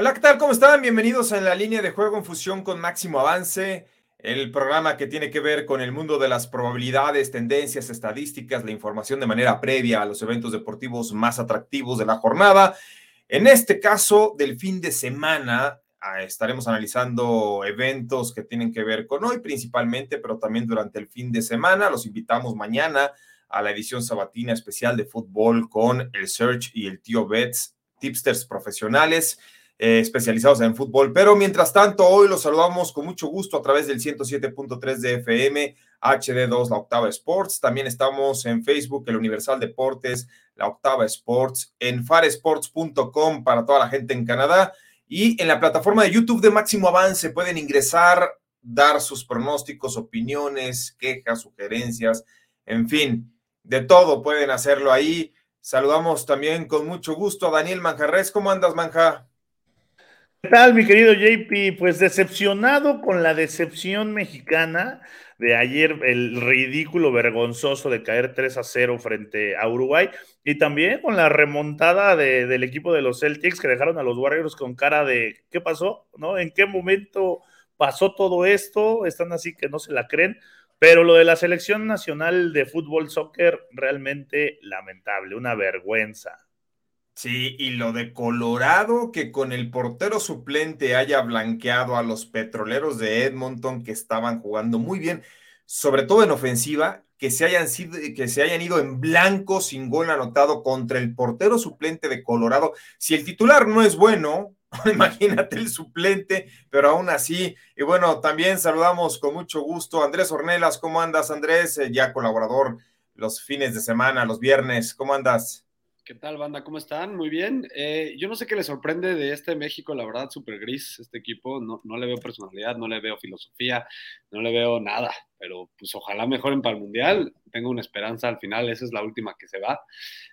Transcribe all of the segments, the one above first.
Hola, ¿qué tal? ¿Cómo están? Bienvenidos a la línea de juego en fusión con Máximo Avance, el programa que tiene que ver con el mundo de las probabilidades, tendencias, estadísticas, la información de manera previa a los eventos deportivos más atractivos de la jornada. En este caso, del fin de semana, ah, estaremos analizando eventos que tienen que ver con hoy principalmente, pero también durante el fin de semana. Los invitamos mañana a la edición sabatina especial de fútbol con el Search y el Tío Bets, tipsters profesionales. Eh, especializados en fútbol. Pero mientras tanto, hoy los saludamos con mucho gusto a través del 107.3 de FM, HD2, la Octava Sports. También estamos en Facebook, el Universal Deportes, la Octava Sports, en faresports.com para toda la gente en Canadá. Y en la plataforma de YouTube de Máximo Avance pueden ingresar, dar sus pronósticos, opiniones, quejas, sugerencias, en fin, de todo pueden hacerlo ahí. Saludamos también con mucho gusto a Daniel Manjarres. ¿Cómo andas, Manja? ¿Qué tal, mi querido JP? Pues decepcionado con la decepción mexicana de ayer, el ridículo vergonzoso de caer 3 a 0 frente a Uruguay y también con la remontada del equipo de los Celtics que dejaron a los Warriors con cara de ¿qué pasó? ¿No? ¿En qué momento pasó todo esto? Están así que no se la creen. Pero lo de la selección nacional de fútbol soccer realmente lamentable, una vergüenza. Sí, y lo de Colorado, que con el portero suplente haya blanqueado a los petroleros de Edmonton que estaban jugando muy bien, sobre todo en ofensiva, que se hayan, sido, que se hayan ido en blanco sin gol anotado contra el portero suplente de Colorado. Si el titular no es bueno, imagínate el suplente, pero aún así. Y bueno, también saludamos con mucho gusto a Andrés Ornelas. ¿Cómo andas, Andrés? Eh, ya colaborador los fines de semana, los viernes. ¿Cómo andas? ¿Qué tal, banda? ¿Cómo están? Muy bien. Eh, yo no sé qué le sorprende de este México, la verdad, súper gris este equipo. No, no, le veo personalidad, no le veo filosofía, no le veo nada. Pero pues ojalá mejoren para el Mundial. Tengo una esperanza al final, esa es la última que se va.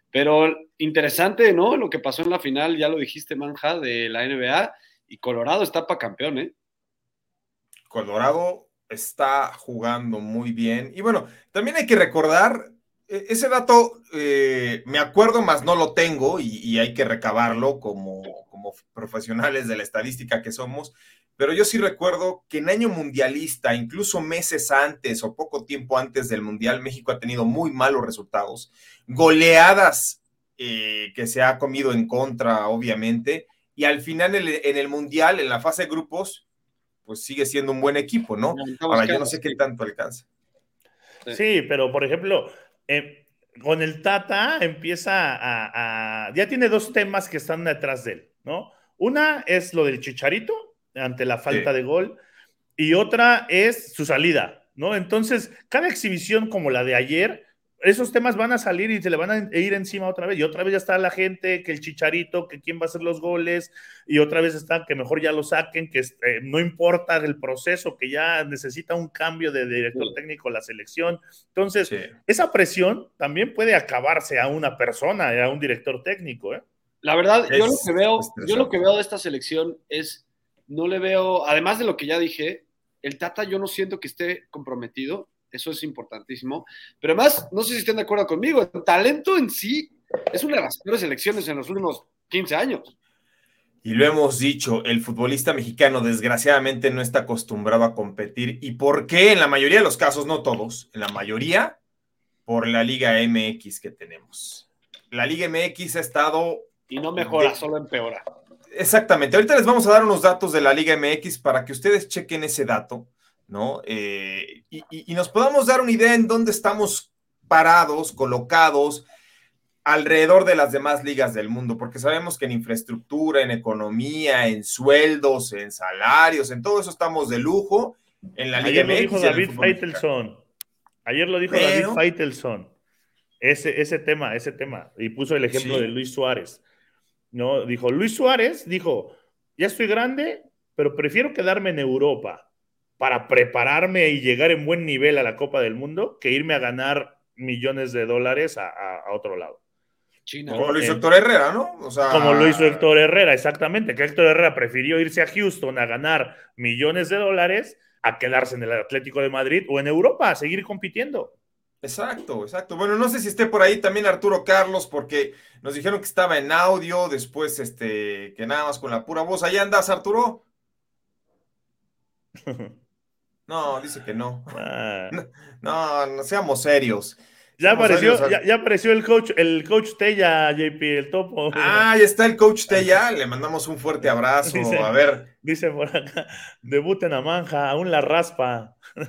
Pero interesante, ¿no? Lo que pasó en la final, ya lo dijiste, Manja, de la NBA. Y Colorado está para campeón, ¿eh? Colorado está jugando muy bien. Y bueno, también hay que recordar ese dato eh, me acuerdo, más no lo tengo y, hay que recabarlo como, como, profesionales de la estadística que somos, pero yo sí recuerdo que en año mundialista, incluso meses antes o poco tiempo antes del mundial, México ha tenido muy malos resultados, goleadas eh, que se ha comido en contra, obviamente, y al final en el, mundial, en la fase de grupos, pues sigue siendo un buen equipo, ¿no? Ahora yo no sé qué tanto alcanza. Sí, pero por ejemplo, eh, con el Tata empieza a, Ya tiene dos temas que están detrás de él, ¿no? Una es lo del Chicharito ante la falta de gol y otra es su salida, ¿no? Entonces, cada exhibición como la de ayer esos temas van a salir y se le van a ir encima otra vez. Y otra vez ya está la gente, que el chicharito, que quién va a hacer los goles, y otra vez está que mejor ya lo saquen, que eh, no importa el proceso, que ya necesita un cambio de director técnico la selección. Entonces, esa presión también puede acabarse a una persona, a un director técnico. ¿eh? La verdad, yo lo que veo, yo lo que veo de esta selección es, no le veo, además de lo que ya dije, el Tata yo no siento que esté comprometido eso es importantísimo. Pero además, no sé si estén de acuerdo conmigo, el talento en sí es una de las peores elecciones en los últimos 15 años. Y lo hemos dicho, el futbolista mexicano desgraciadamente no está acostumbrado a competir. ¿Y por qué? En la mayoría de los casos, no todos, en la mayoría, por la Liga MX que tenemos. La Liga MX ha estado... Y no mejora, solo empeora. Exactamente. Ahorita les vamos a dar unos datos de la Liga MX para que ustedes chequen ese dato. ¿No? Eh, y, nos podamos dar una idea en dónde estamos parados, colocados alrededor de las demás ligas del mundo, porque sabemos que en infraestructura, en economía, en sueldos, en salarios, en todo eso estamos de lujo. En la Liga Ayer lo dijo David Feitelson. Ayer lo dijo David Feitelson. Ese, ese tema, ese tema. Y puso el ejemplo de Luis Suárez. ¿no? Dijo, Luis Suárez dijo, ya estoy grande, pero prefiero quedarme en Europa para prepararme y llegar en buen nivel a la Copa del Mundo que irme a ganar millones de dólares a, otro lado. China. Como lo hizo Héctor Herrera, ¿no? Como lo hizo Héctor Herrera, exactamente, que Héctor Herrera prefirió irse a Houston a ganar millones de dólares a quedarse en el Atlético de Madrid o en Europa a seguir compitiendo. Exacto, exacto. Bueno, no sé si esté por ahí también Arturo Carlos, porque nos dijeron que estaba en audio, después este, que nada más con la pura voz. ¿Ahí andas, Arturo? No, dice que no. Ah. No, no, seamos serios. Ya apareció, ya, apareció el coach, el coach Tella, JP, el topo. Ah, ya está el coach Tella, le mandamos un fuerte abrazo. a ver. Dice por acá, debuten a Manja, aún la raspa.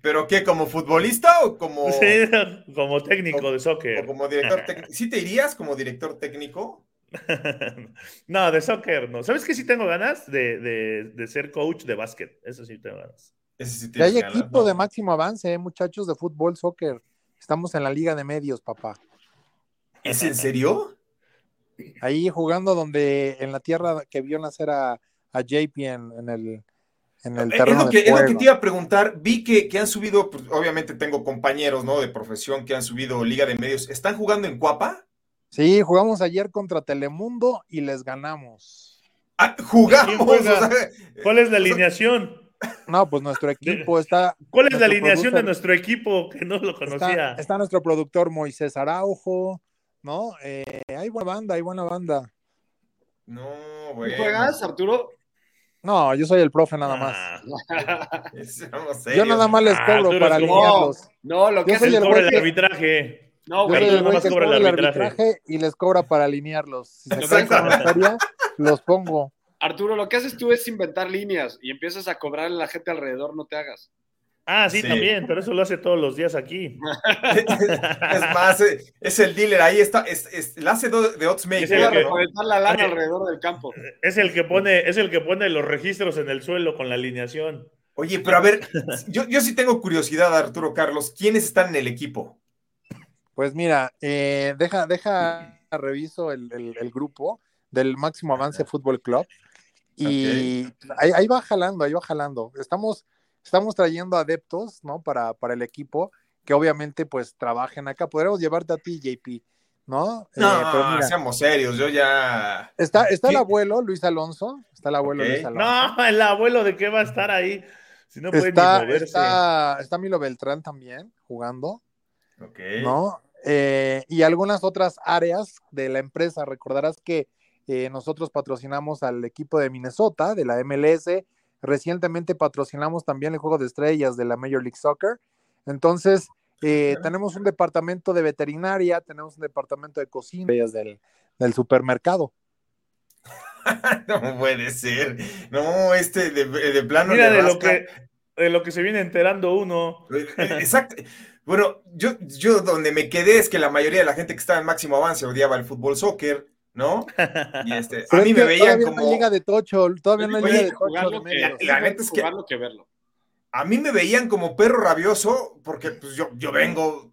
¿Pero qué? ¿Como futbolista o como.? como técnico de soccer. O como director técnico. ¿Sí te irías como director técnico? no, de soccer no. ¿Sabes qué sí tengo ganas? De, ser coach de básquet. Eso sí tengo ganas. hay equipo de máximo avance, ¿eh? muchachos de fútbol, soccer. Estamos en la liga de medios, papá. ¿Es en serio? Ahí jugando donde en la tierra que vio nacer a, JP en, el, en el terreno. Es lo, que, es lo que te iba a preguntar. Vi que, que han subido, pues, obviamente tengo compañeros ¿no? de profesión que han subido Liga de Medios. ¿Están jugando en Cuapa? Sí, jugamos ayer contra Telemundo y les ganamos. Ah, jugamos. ¿Cuál es la alineación? No, pues nuestro equipo está. ¿Cuál es la alineación de nuestro equipo que no lo conocía? Está, nuestro productor Moisés Araujo, ¿no? Eh, hay buena banda, hay buena banda. No, güey. ¿Juegas, Arturo? No, yo soy el profe nada más. Ah. yo nada más les cobro ah, para alinearlos. No, lo que es el, el arbitraje. No, güey, nada más cobra el arbitraje. y les cobra para alinearlos. Si se caen los pongo. Arturo, lo que haces tú es inventar líneas y empiezas a cobrar a la gente alrededor, no te hagas. Ah, sí, también, pero eso lo hace todos los días aquí. es más, eh, es el dealer, ahí está, es, es el hace de Oddsmaker. Es el que, la lana alrededor del campo. Es el que pone, es el que pone los registros en el suelo con la alineación. Oye, pero a ver, yo, yo sí tengo curiosidad, Arturo Carlos, ¿quiénes están en el equipo? Pues mira, eh, deja, deja, reviso el, grupo del Máximo Avance Fútbol Club y ahí, va jalando, ahí va jalando. Estamos, estamos trayendo adeptos, ¿no? Para, para el equipo que obviamente pues trabajen acá. Podríamos llevarte a ti, JP, ¿no? Eh, no, pero seamos serios, yo ya... Está, está el abuelo, Luis Alonso, está el abuelo Luis Alonso. No, el abuelo de qué va a estar ahí. Si no puede está, Está, está Milo Beltrán también jugando. Ok. ¿No? Eh, y algunas otras áreas de la empresa. Recordarás que eh, nosotros patrocinamos al equipo de Minnesota, de la MLS. Recientemente patrocinamos también el juego de estrellas de la Major League Soccer. Entonces, eh, tenemos un departamento de veterinaria, tenemos un departamento de cocina del, del supermercado. no puede ser. No, este de, plano. Mira de lo, que, de lo que se viene enterando uno. Exacto. Bueno, yo, yo donde me quedé es que la mayoría de la gente que estaba en máximo avance odiaba el fútbol soccer, ¿no? Y este, a mí me veían como. No liga de Tocho, todavía no hay liga de Tocho. la, neta es que. Que verlo. A mí me veían como perro rabioso, porque pues, yo, yo vengo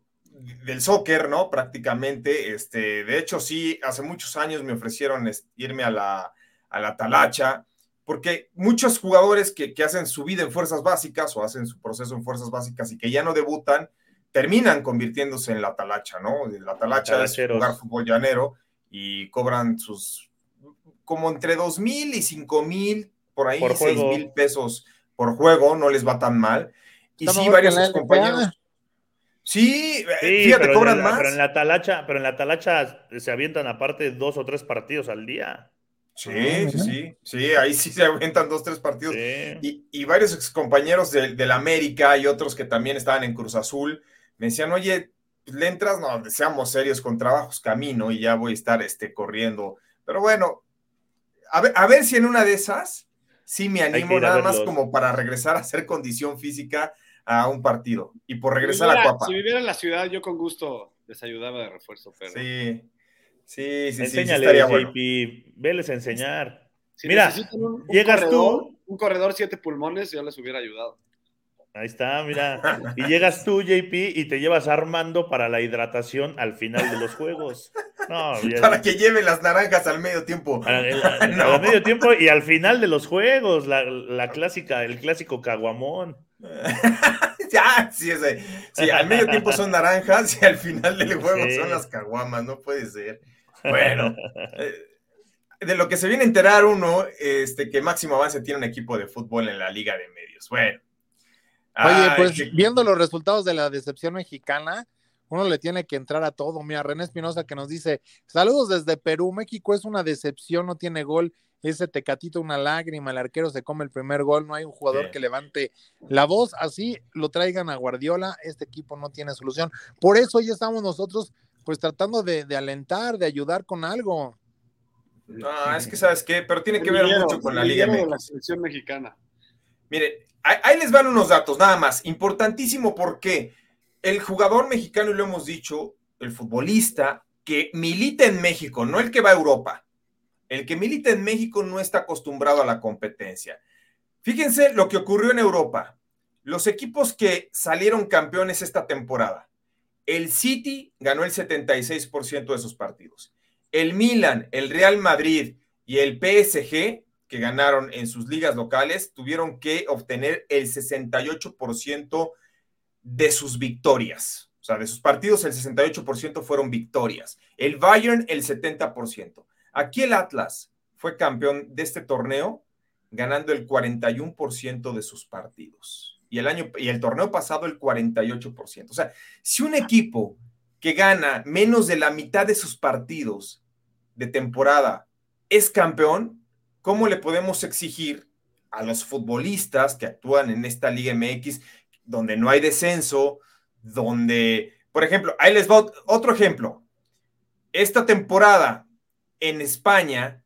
del soccer, ¿no? Prácticamente. Este, de hecho, sí, hace muchos años me ofrecieron irme a la, a la talacha, porque muchos jugadores que, que hacen su vida en fuerzas básicas o hacen su proceso en fuerzas básicas y que ya no debutan, terminan convirtiéndose en la talacha, ¿no? La talacha es jugar fútbol llanero y cobran sus como entre dos mil y cinco mil, por ahí seis mil pesos por juego, no les va tan mal. Y sí, varios compañeros. Sí, fíjate, cobran más. Pero en la talacha, pero en la talacha se avientan aparte dos o tres partidos al día. Sí, sí, sí, sí, ahí sí se avientan dos, tres partidos. Y, y, varios excompañeros del de América y otros que también estaban en Cruz Azul me decían, oye, pues, le entras, no, seamos serios con trabajos camino y ya voy a estar este, corriendo. Pero bueno, a ver, a ver si en una de esas sí me animo nada más como para regresar a hacer condición física a un partido y por regresar a Cuapa. Si viviera en la ciudad, yo con gusto les ayudaba de refuerzo, pero. Sí, sí, sí. Enséñale, sí, JP, veles a enseñar. Mira, llegas tú. Un corredor siete pulmones, yo les hubiera ayudado. Ahí está, mira. Y llegas tú, JP, y te llevas Armando para la hidratación al final de los juegos. No, para que lleve las naranjas al medio tiempo. Al medio tiempo y al final de los juegos, la, clásica, el clásico caguamón. ya, sí, sí, al medio tiempo son naranjas y al final del juego son las caguamas, no puede ser. Bueno, eh, de lo que se viene a enterar uno, este, que Máximo Avance tiene un equipo de fútbol en la Liga de Medios. Bueno, Oye, pues viendo los resultados de la decepción mexicana, uno le tiene que entrar a todo. Mira, René Espinosa que nos dice, saludos desde Perú, México es una decepción, no tiene gol, ese tecatito una lágrima, el arquero se come el primer gol, no hay un jugador que levante la voz, así lo traigan a Guardiola, este equipo no tiene solución. Por eso ya estamos nosotros pues tratando de, alentar, de ayudar con algo. No, es que sabes qué, pero tiene que ver mucho con la Liga de la selección mexicana. Mire, ahí, les van unos datos, nada más. Importantísimo porque el jugador mexicano, y lo hemos dicho, el futbolista que milita en México, no el que va a Europa, el que milita en México no está acostumbrado a la competencia. Fíjense lo que ocurrió en Europa. Los equipos que salieron campeones esta temporada. El City ganó el 76% de sus partidos. El Milan, el Real Madrid y el PSG que ganaron en sus ligas locales tuvieron que obtener el 68% de sus victorias. O sea, de sus partidos el 68% fueron victorias. El Bayern el 70%. Aquí el Atlas fue campeón de este torneo ganando el 41% de sus partidos. Y el año y el torneo pasado el 48%. O sea, si un equipo que gana menos de la mitad de sus partidos de temporada es campeón, ¿cómo le podemos exigir a los futbolistas que actúan en esta Liga MX, donde no hay descenso, donde, por ejemplo, ahí les va otro ejemplo. Esta temporada en España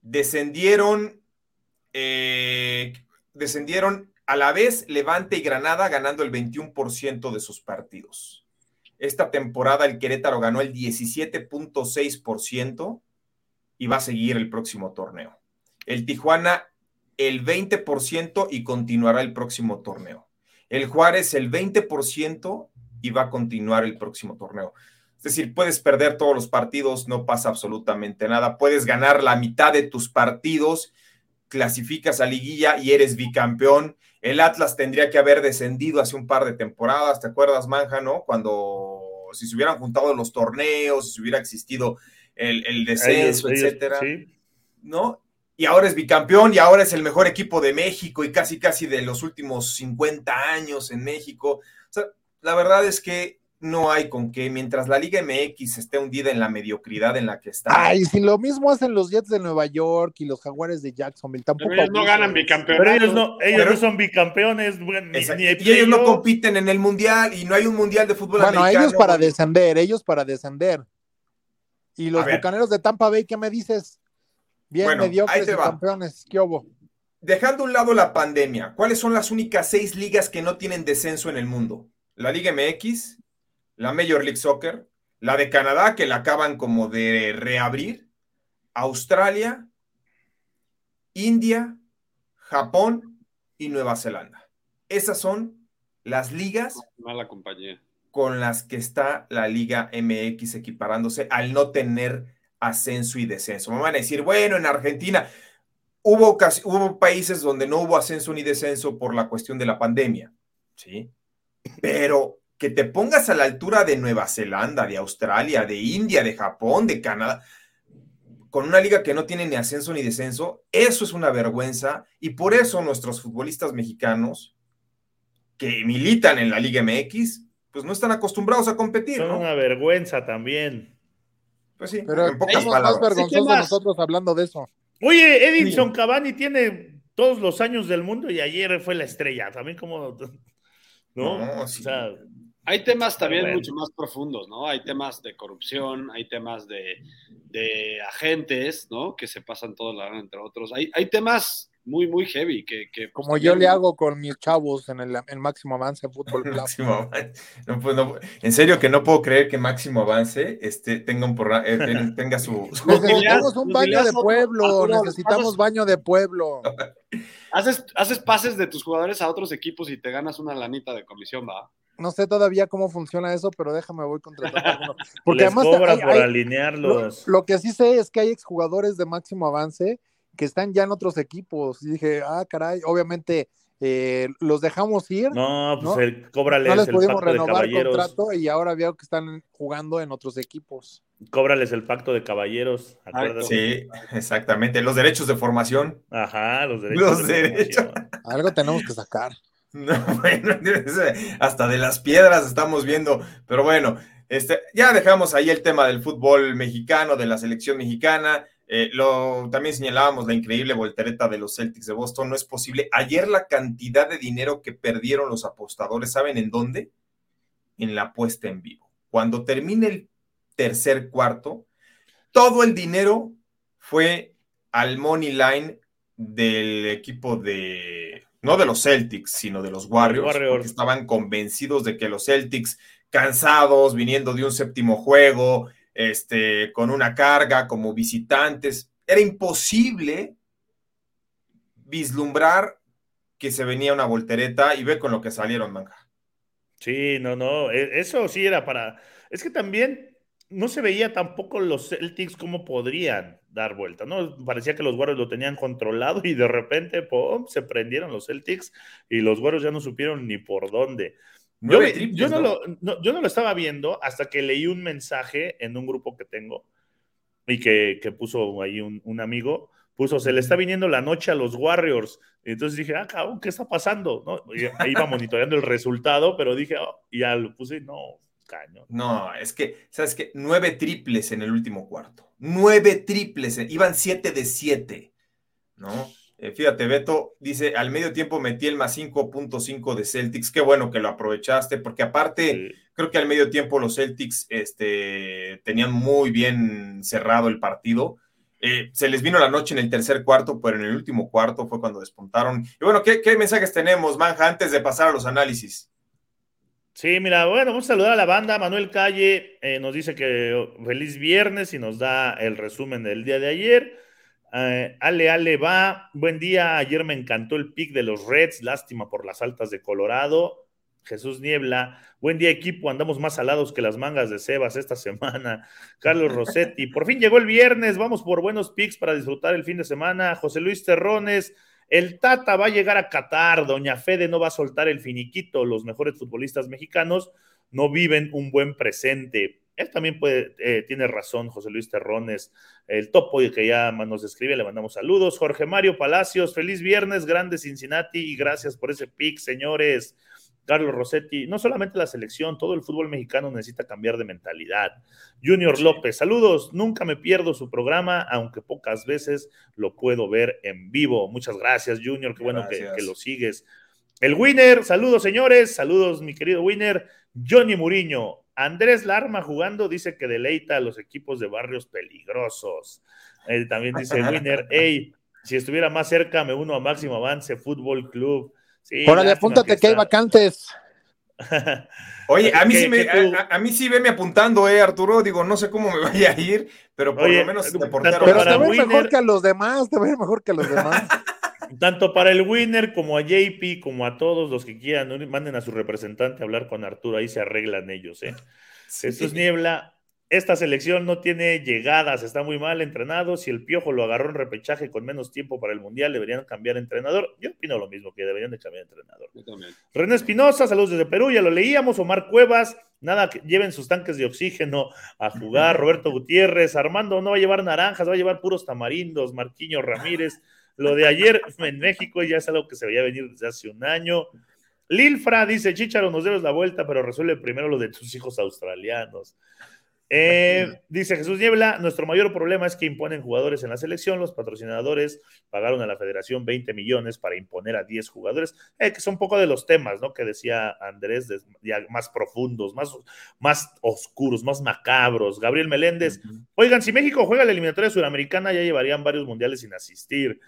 descendieron, eh, descendieron a la vez Levante y Granada ganando el 21% de sus partidos. Esta temporada el Querétaro ganó el 17.6% y va a seguir el próximo torneo el Tijuana el 20% y continuará el próximo torneo. El Juárez el 20% y va a continuar el próximo torneo. Es decir, puedes perder todos los partidos, no pasa absolutamente nada. Puedes ganar la mitad de tus partidos, clasificas a liguilla y eres bicampeón. El Atlas tendría que haber descendido hace un par de temporadas, ¿te acuerdas, Manja, no? Cuando si se hubieran juntado los torneos, si hubiera existido el, descenso, etcétera, ¿no? Y ahora es bicampeón y ahora es el mejor equipo de México y casi casi de los últimos 50 años en México. O sea, la verdad es que no hay con qué, mientras la Liga MX esté hundida en la mediocridad en la que está. Ay, si lo mismo hacen los Jets de Nueva York y los Jaguares de Jacksonville, tampoco. ellos no ganan bicampeones. Pero ellos no, ellos no son bicampeones. y ellos no compiten en el mundial y no hay un mundial de fútbol bueno, ellos para descender, ellos para descender. Y los bucaneros de Tampa Bay, ¿qué me dices? Bien, bueno, mediocres ahí campeones, ¿qué hubo? Dejando a un lado la pandemia, ¿cuáles son las únicas seis ligas que no tienen descenso en el mundo? La Liga MX, la Major League Soccer, la de Canadá, que la acaban como de reabrir, Australia, India, Japón y Nueva Zelanda. Esas son las ligas Mala compañía. con las que está la Liga MX equiparándose al no tener ascenso y descenso. Me van a decir, bueno, en Argentina hubo, hubo países donde no hubo ascenso ni descenso por la cuestión de la pandemia, ¿sí? Pero que te pongas a la altura de Nueva Zelanda, de Australia, de India, de Japón, de Canadá, con una liga que no tiene ni ascenso ni descenso, eso es una vergüenza y por eso nuestros futbolistas mexicanos que militan en la Liga MX, pues no están acostumbrados a competir. Son una vergüenza también. Pues sí, pero en pocas más vergonzosos nosotros hablando de eso. Oye, Edinson Cavani tiene todos los años del mundo y ayer fue la estrella. También como. ¿No? hay temas también mucho más profundos, ¿no? Hay temas de corrupción, hay temas de, agentes, ¿no? Que se pasan todos la entre otros. Hay, hay temas muy, muy heavy. Que, que Como yo le hago con mis chavos en el, Máximo Avance Fútbol Club. Máximo no, pues, no, en serio que no puedo creer que Máximo Avance este, tenga, un eh, tenga su... necesitamos un baño de pueblo, necesitamos baño de pueblo. Haces, haces pases de tus jugadores a otros equipos y te ganas una lanita de comisión, va. No sé todavía cómo funciona eso, pero déjame, voy contratando Porque además. Cobra por alinearlos. Lo, que sí sé es que hay exjugadores de máximo avance que están ya en otros equipos. Y dije, ah, caray, obviamente eh, los dejamos ir. No, pues ¿no? El, cóbrales no les pudimos renovar el contrato y ahora veo que están jugando en otros equipos. Cóbrales el pacto de caballeros. Sí, exactamente. Los derechos de formación. Ajá, los derechos. Los derechos. Algo tenemos que sacar. No, bueno, hasta de las piedras estamos viendo, pero bueno, este, ya dejamos ahí el tema del fútbol mexicano, de la selección mexicana. Eh, lo, también señalábamos la increíble voltereta de los Celtics de Boston. No es posible. Ayer la cantidad de dinero que perdieron los apostadores, ¿saben en dónde? En la apuesta en vivo. Cuando termine el tercer cuarto, todo el dinero fue al money line del equipo de, no de los Celtics, sino de los Warriors, porque estaban convencidos de que los Celtics, cansados, viniendo de un séptimo juego, este, con una carga como visitantes, era imposible vislumbrar que se venía una voltereta y ve con lo que salieron, manga. Sí, no, no, e, eso sí era para. Es que también no se veía tampoco los Celtics cómo podrían dar vuelta, ¿no? Parecía que los Warriors lo tenían controlado y de repente, ¡pum!, se prendieron los Celtics y los Warriors ya no supieron ni por dónde. Yo, no, Lo, yo no lo estaba viendo hasta que leí un mensaje en un grupo que tengo y que, puso ahí un, amigo, puso, se le está viniendo la noche a los Warriors. Y entonces dije, ah, cabrón, ¿qué está pasando? ¿No? iba monitoreando el resultado, pero dije, oh", y ya lo puse, no, no, es que, ¿sabes qué? Nueve triples en el último cuarto. Nueve triples, iban siete de siete, ¿no? Eh, fíjate, Beto dice, al medio tiempo metí el más 5.5 de Celtics, qué bueno que lo aprovechaste, porque aparte, creo que al medio tiempo los Celtics este, tenían muy bien cerrado el partido. Eh, se les vino la noche en el tercer cuarto, pero en el último cuarto fue cuando despuntaron. Y bueno, ¿qué, qué mensajes tenemos, Manja, antes de pasar a los análisis? Sí, mira, bueno, vamos a saludar a la banda. Manuel Calle eh, nos dice que feliz viernes y nos da el resumen del día de ayer. Eh, ale, Ale va. Buen día. Ayer me encantó el pick de los Reds. Lástima por las altas de Colorado. Jesús Niebla. Buen día, equipo. Andamos más salados que las mangas de Sebas esta semana. Carlos Rossetti. Por fin llegó el viernes. Vamos por buenos picks para disfrutar el fin de semana. José Luis Terrones. El Tata va a llegar a Qatar, Doña Fede no va a soltar el finiquito, los mejores futbolistas mexicanos no viven un buen presente. Él también puede, eh, tiene razón, José Luis Terrones, el topo que ya nos escribe, le mandamos saludos. Jorge Mario Palacios, feliz viernes, grande Cincinnati, y gracias por ese pick, señores. Carlos Rossetti, no solamente la selección, todo el fútbol mexicano necesita cambiar de mentalidad. Junior López, saludos, nunca me pierdo su programa, aunque pocas veces lo puedo ver en vivo. Muchas gracias, Junior, qué bueno que, lo sigues. El winner, saludos señores, saludos mi querido winner, Johnny Muriño. Andrés Larma jugando dice que deleita a los equipos de barrios peligrosos. Él también dice winner, hey, si estuviera más cerca me uno a Máximo Avance Fútbol Club. Sí, Órale, apúntate que, hay vacantes. Oye, a mí, sí me, a, mí sí veme apuntando, eh, Arturo. Digo, no sé cómo me vaya a ir, pero por lo menos te portero. Pero te ves mejor que a los demás, te ves mejor que a los demás. Tanto para el winner como a JP, como a todos los que quieran, manden a su representante a hablar con Arturo, ahí se arreglan ellos, ¿eh? es Niebla, esta selección no tiene llegadas, está muy mal entrenado. Si el Piojo lo agarró en repechaje con menos tiempo para el Mundial, deberían cambiar entrenador. Yo opino lo mismo, que deberían de cambiar entrenador. René Espinosa, saludos desde Perú, ya lo leíamos. Omar Cuevas, nada, que lleven sus tanques de oxígeno a jugar. Roberto Gutiérrez, Armando no va a llevar naranjas, va a llevar puros tamarindos. Marquiño Ramírez, lo de ayer en México ya es algo que se veía venir desde hace un año. Lilfra dice, Chicharo, nos debes la vuelta, pero resuelve primero lo de tus hijos australianos. Eh, dice Jesús Niebla, nuestro mayor problema es que imponen jugadores en la selección, los patrocinadores pagaron a la federación 20 millones para imponer a 10 jugadores, eh, que son un poco de los temas, ¿no? Que decía Andrés, ya más profundos, más, más oscuros, más macabros. Gabriel Meléndez, oigan, si México juega la eliminatoria sudamericana ya llevarían varios mundiales sin asistir.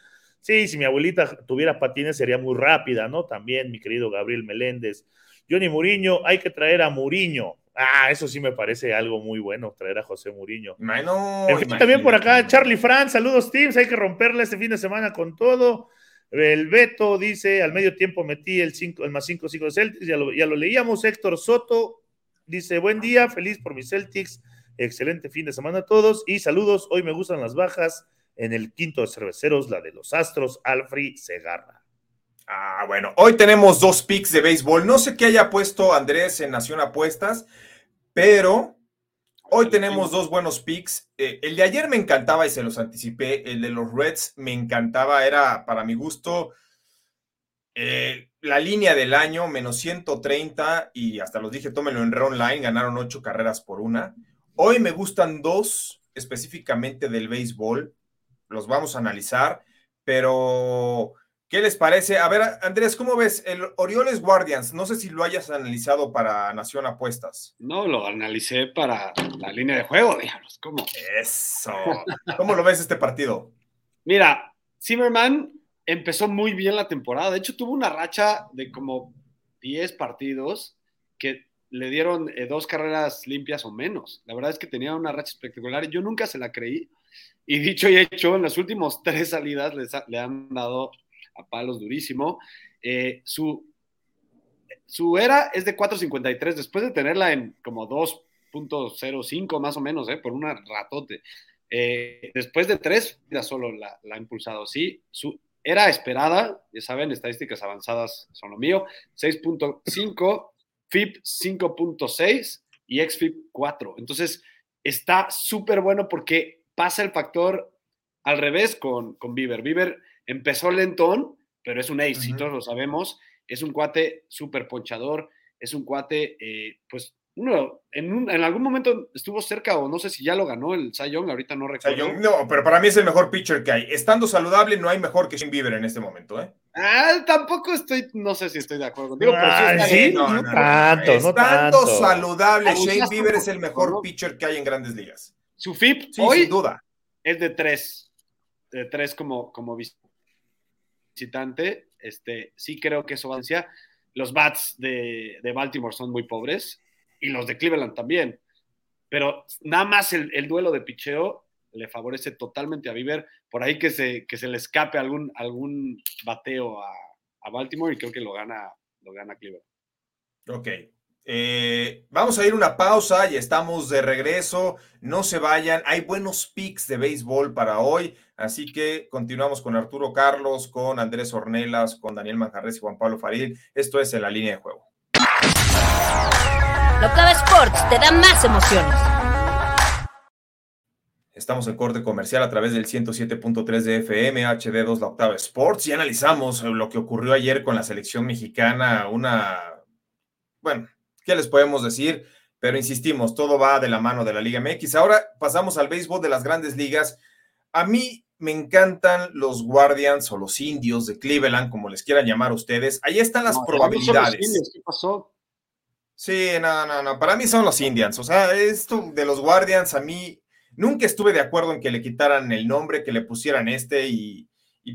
Sí, si mi abuelita tuviera patines sería muy rápida, ¿no? También, mi querido Gabriel Meléndez. Johnny Muriño, hay que traer a Muriño. Ah, eso sí me parece algo muy bueno, traer a José Muriño. Bueno, también por acá, Charlie Fran, saludos, Teams. Hay que romperle este fin de semana con todo. El Beto dice: al medio tiempo metí el, cinco, el más 5 5 Celtics, ya lo, ya lo leíamos. Héctor Soto dice: buen día, feliz por mis Celtics. Excelente fin de semana a todos y saludos. Hoy me gustan las bajas en el quinto de cerveceros, la de los Astros, Alfred Segarra. Ah, bueno, hoy tenemos dos picks de béisbol. No sé qué haya puesto Andrés en Nación Apuestas, pero hoy tenemos dos buenos picks. Eh, el de ayer me encantaba y se los anticipé. El de los Reds me encantaba, era para mi gusto eh, la línea del año, menos 130 y hasta los dije, tómenlo en online, ganaron ocho carreras por una. Hoy me gustan dos específicamente del béisbol, los vamos a analizar, pero ¿Qué les parece? A ver, Andrés, ¿cómo ves el Orioles Guardians? No sé si lo hayas analizado para Nación Apuestas. No, lo analicé para la línea de juego, digamos. ¿Cómo? Eso. ¿Cómo lo ves este partido? Mira, Zimmerman empezó muy bien la temporada. De hecho, tuvo una racha de como 10 partidos que le dieron eh, dos carreras limpias o menos. La verdad es que tenía una racha espectacular. Yo nunca se la creí. Y dicho y hecho, en las últimas tres salidas le han dado a palos durísimo. Eh, su, su era es de 4.53, después de tenerla en como 2.05 más o menos, eh, por una ratote. Eh, después de tres, ya solo la, ha impulsado. Sí, su era esperada, ya saben, estadísticas avanzadas son lo mío, 6.5, FIP 5.6 y XFIP 4. Entonces, está súper bueno porque pasa el factor al revés con, con Bieber. Bieber Empezó lentón, pero es un ace, y todos lo sabemos. Es un cuate súper ponchador, es un cuate, eh, pues, uno, en, en, algún momento estuvo cerca, o no sé si ya lo ganó el Cy Young, ahorita no recuerdo. no, pero para mí es el mejor pitcher que hay. Estando saludable, no hay mejor que Shane Bieber en este momento, ¿eh? Ah, tampoco estoy, no sé si estoy de acuerdo contigo, pero sí, no, no, tanto, no tanto. saludable, Shane Bieber es el mejor pitcher que hay en grandes ligas. Su FIP hoy sin duda. es de tres, de tres como, como visitante, este, sí creo que eso va a Los bats de, Baltimore son muy pobres y los de Cleveland también. Pero nada más el, duelo de picheo le favorece totalmente a Bieber. Por ahí que se, que se le escape algún, algún bateo a, a Baltimore y creo que lo gana, lo gana Cleveland. Ok, eh, vamos a ir una pausa y estamos de regreso. No se vayan. Hay buenos picks de béisbol para hoy. Así que continuamos con Arturo Carlos, con Andrés Ornelas, con Daniel Manjarres y Juan Pablo Faril. Esto es en la línea de juego. La Octava Sports te da más emociones. Estamos en corte comercial a través del 107.3 de FM, HD2 La Octava Sports y analizamos lo que ocurrió ayer con la selección mexicana. Una, bueno, ¿Qué les podemos decir? Pero insistimos, todo va de la mano de la Liga MX. Ahora pasamos al béisbol de las grandes ligas. A mí me encantan los Guardians o los indios de Cleveland, como les quieran llamar ustedes. Ahí están las probabilidades. ¿Qué pasó? Sí, no, no, no. Para mí son los Indians. O sea, esto de los Guardians, a mí nunca estuve de acuerdo en que le quitaran el nombre, que le pusieran este y,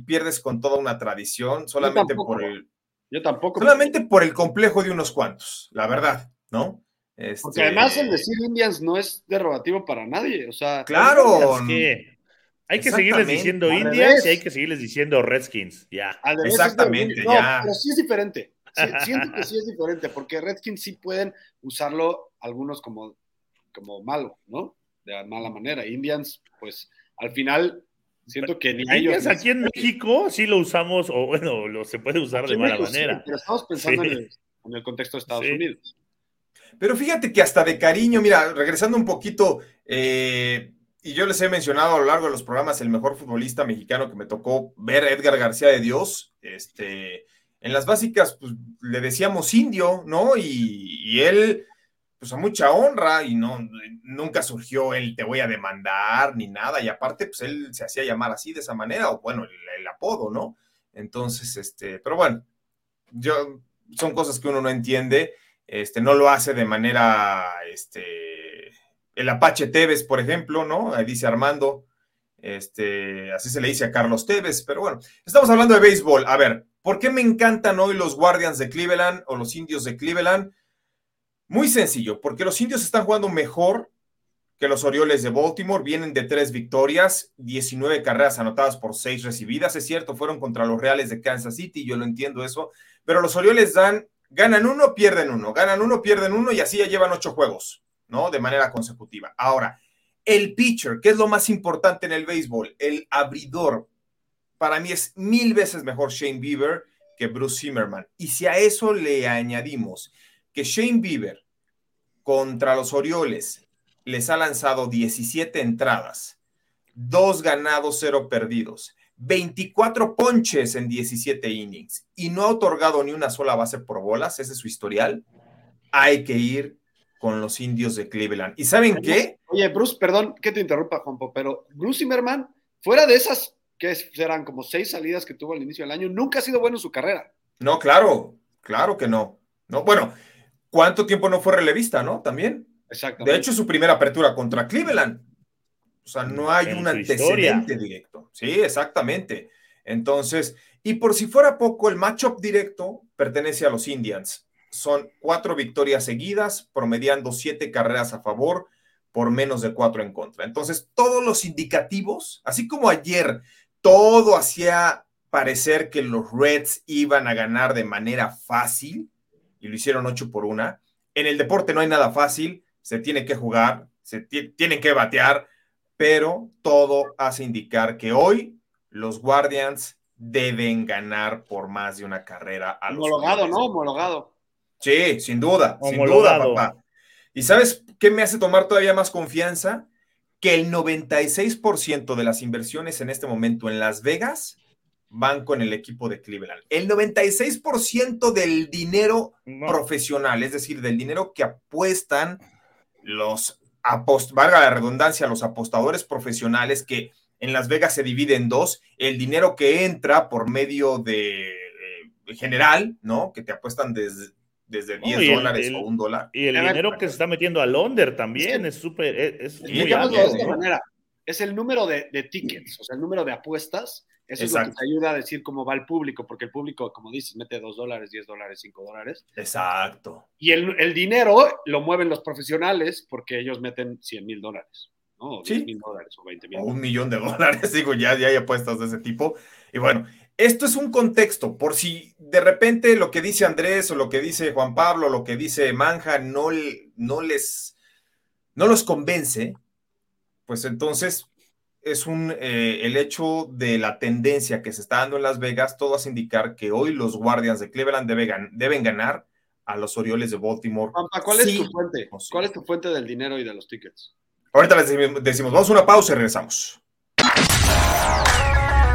pierdes con toda una tradición solamente por el yo tampoco. Solamente por el complejo de unos cuantos, la verdad, ¿no? Este... Porque además el decir Indians no es derogativo para nadie, o sea. Claro. hay que seguirles diciendo Indians y hay que seguirles diciendo Redskins, ya. Exactamente, ya. Pero sí es diferente. siento que sí es diferente, porque Redskins sí pueden usarlo algunos como, como malo, ¿no? De mala manera. Indians, pues al final Siento que ni ellos. Aquí en México sí lo usamos, o bueno, lo, se puede usar de mala manera. pero estamos pensando en, el, contexto de Estados Unidos. Pero fíjate que hasta de cariño, mira, regresando un poquito, eh, y yo les he mencionado a lo largo de los programas el mejor futbolista mexicano que me tocó ver, Edgar García de Dios. Este, en las básicas, pues le decíamos indio, ¿no? Y, y él pues a mucha honra y no, nunca surgió el te voy a demandar ni nada y aparte pues él se hacía llamar así de esa manera o bueno, el, apodo, ¿no? Entonces, este, pero bueno, yo, son cosas que uno no entiende, este, no lo hace de manera, este, el Apache Tevez, por ejemplo, ¿no? Dice Armando, Este, así se le dice a Carlos Tevez, pero bueno, estamos hablando de béisbol. A ver, ¿por qué me encantan hoy los Guardians de Cleveland o los Indios de Cleveland? Muy sencillo, porque los Indios están jugando mejor que los Orioles de Baltimore. Vienen de tres victorias, 19 carreras anotadas por seis recibidas. Es cierto, fueron contra los Reales de Kansas City, yo lo entiendo eso, pero los Orioles dan, ganan uno, pierden uno, ganan uno, pierden uno y así ya llevan ocho juegos, ¿no? De manera consecutiva. Ahora, el pitcher, que es lo más importante en el béisbol, el abridor, para mí es mil veces mejor Shane Bieber que Bruce Zimmerman. Y si a eso le añadimos que Shane Bieber contra los Orioles les ha lanzado 17 entradas, dos ganados, cero perdidos, 24 ponches en 17 innings y no ha otorgado ni una sola base por bolas, ese es su historial, hay que ir con los indios de Cleveland. ¿Y saben qué? Oye, Bruce, perdón que te interrumpa, Juanpo, pero Bruce Zimmerman, fuera de esas que serán como seis salidas que tuvo al inicio del año, nunca ha sido bueno en su carrera. No, claro, claro que no. No, bueno, ¿cuánto tiempo no fue relevista, no? También. De hecho, su primera apertura contra Cleveland. O sea, no hay un antecedente directo. Sí, exactamente. Entonces, y por si fuera poco, el matchup directo pertenece a los Indians. Son cuatro victorias seguidas, promediando siete carreras a favor por menos de cuatro en contra. Entonces, todos los indicativos, así como ayer, todo hacía parecer que los Reds iban a ganar de manera fácil, y lo hicieron ocho por una. En el deporte no hay nada fácil se tiene que jugar, se tienen que batear, pero todo hace indicar que hoy los Guardians deben ganar por más de una carrera a los Homologado, ¿no? Homologado. Sí, sin duda, sin duda, papá. ¿Y sabes qué me hace tomar todavía más confianza? Que el 96% de las inversiones en este momento en Las Vegas van con el equipo de Cleveland. El 96% del dinero profesional, es decir, del dinero que apuestan los apost valga la redundancia, los apostadores profesionales que en Las Vegas se divide en dos, el dinero que entra por medio de eh, general, ¿no? Que te apuestan desde, desde 10 dólares o un dólar. Y el dinero que se está metiendo a Londres también es súper, es, muy alto. De esta manera, es el número de, de, tickets, o sea, el número de apuestas eso es lo que te ayuda a decir cómo va el público, porque el público, como dices, mete 2 dólares, 10 dólares, 5 dólares. Exacto. Y el, dinero lo mueven los profesionales porque ellos meten 100 mil dólares, ¿no? O 10 mil dólares o 20 mil. Un millón de dólares, digo, ya, ya hay apuestas de ese tipo. Y bueno, esto es un contexto, por si de repente lo que dice Andrés o lo que dice Juan Pablo, lo que dice Manja no, no les, no los convence, pues entonces es un, eh, el hecho de la tendencia que se está dando en Las Vegas, todo hace indicar que hoy los Guardians de Cleveland deben, ganar a los Orioles de Baltimore. ¿cuál es tu fuente? ¿Cuál es tu fuente del dinero y de los tickets? Ahorita les decimos, vamos a una pausa y regresamos.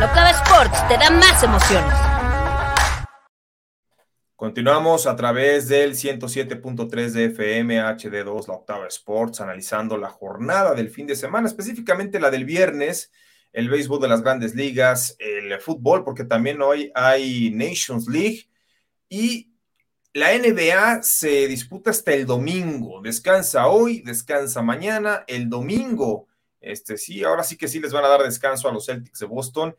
Locava Sports te da más emociones. Continuamos a través del 107.3 de FM HD2, la Octava Sports, analizando la jornada del fin de semana, específicamente la del viernes, el béisbol de las grandes ligas, el fútbol, porque también hoy hay Nations League y la NBA se disputa hasta el domingo. Descansa hoy, descansa mañana, el domingo. Este sí, ahora sí que sí les van a dar descanso a los Celtics de Boston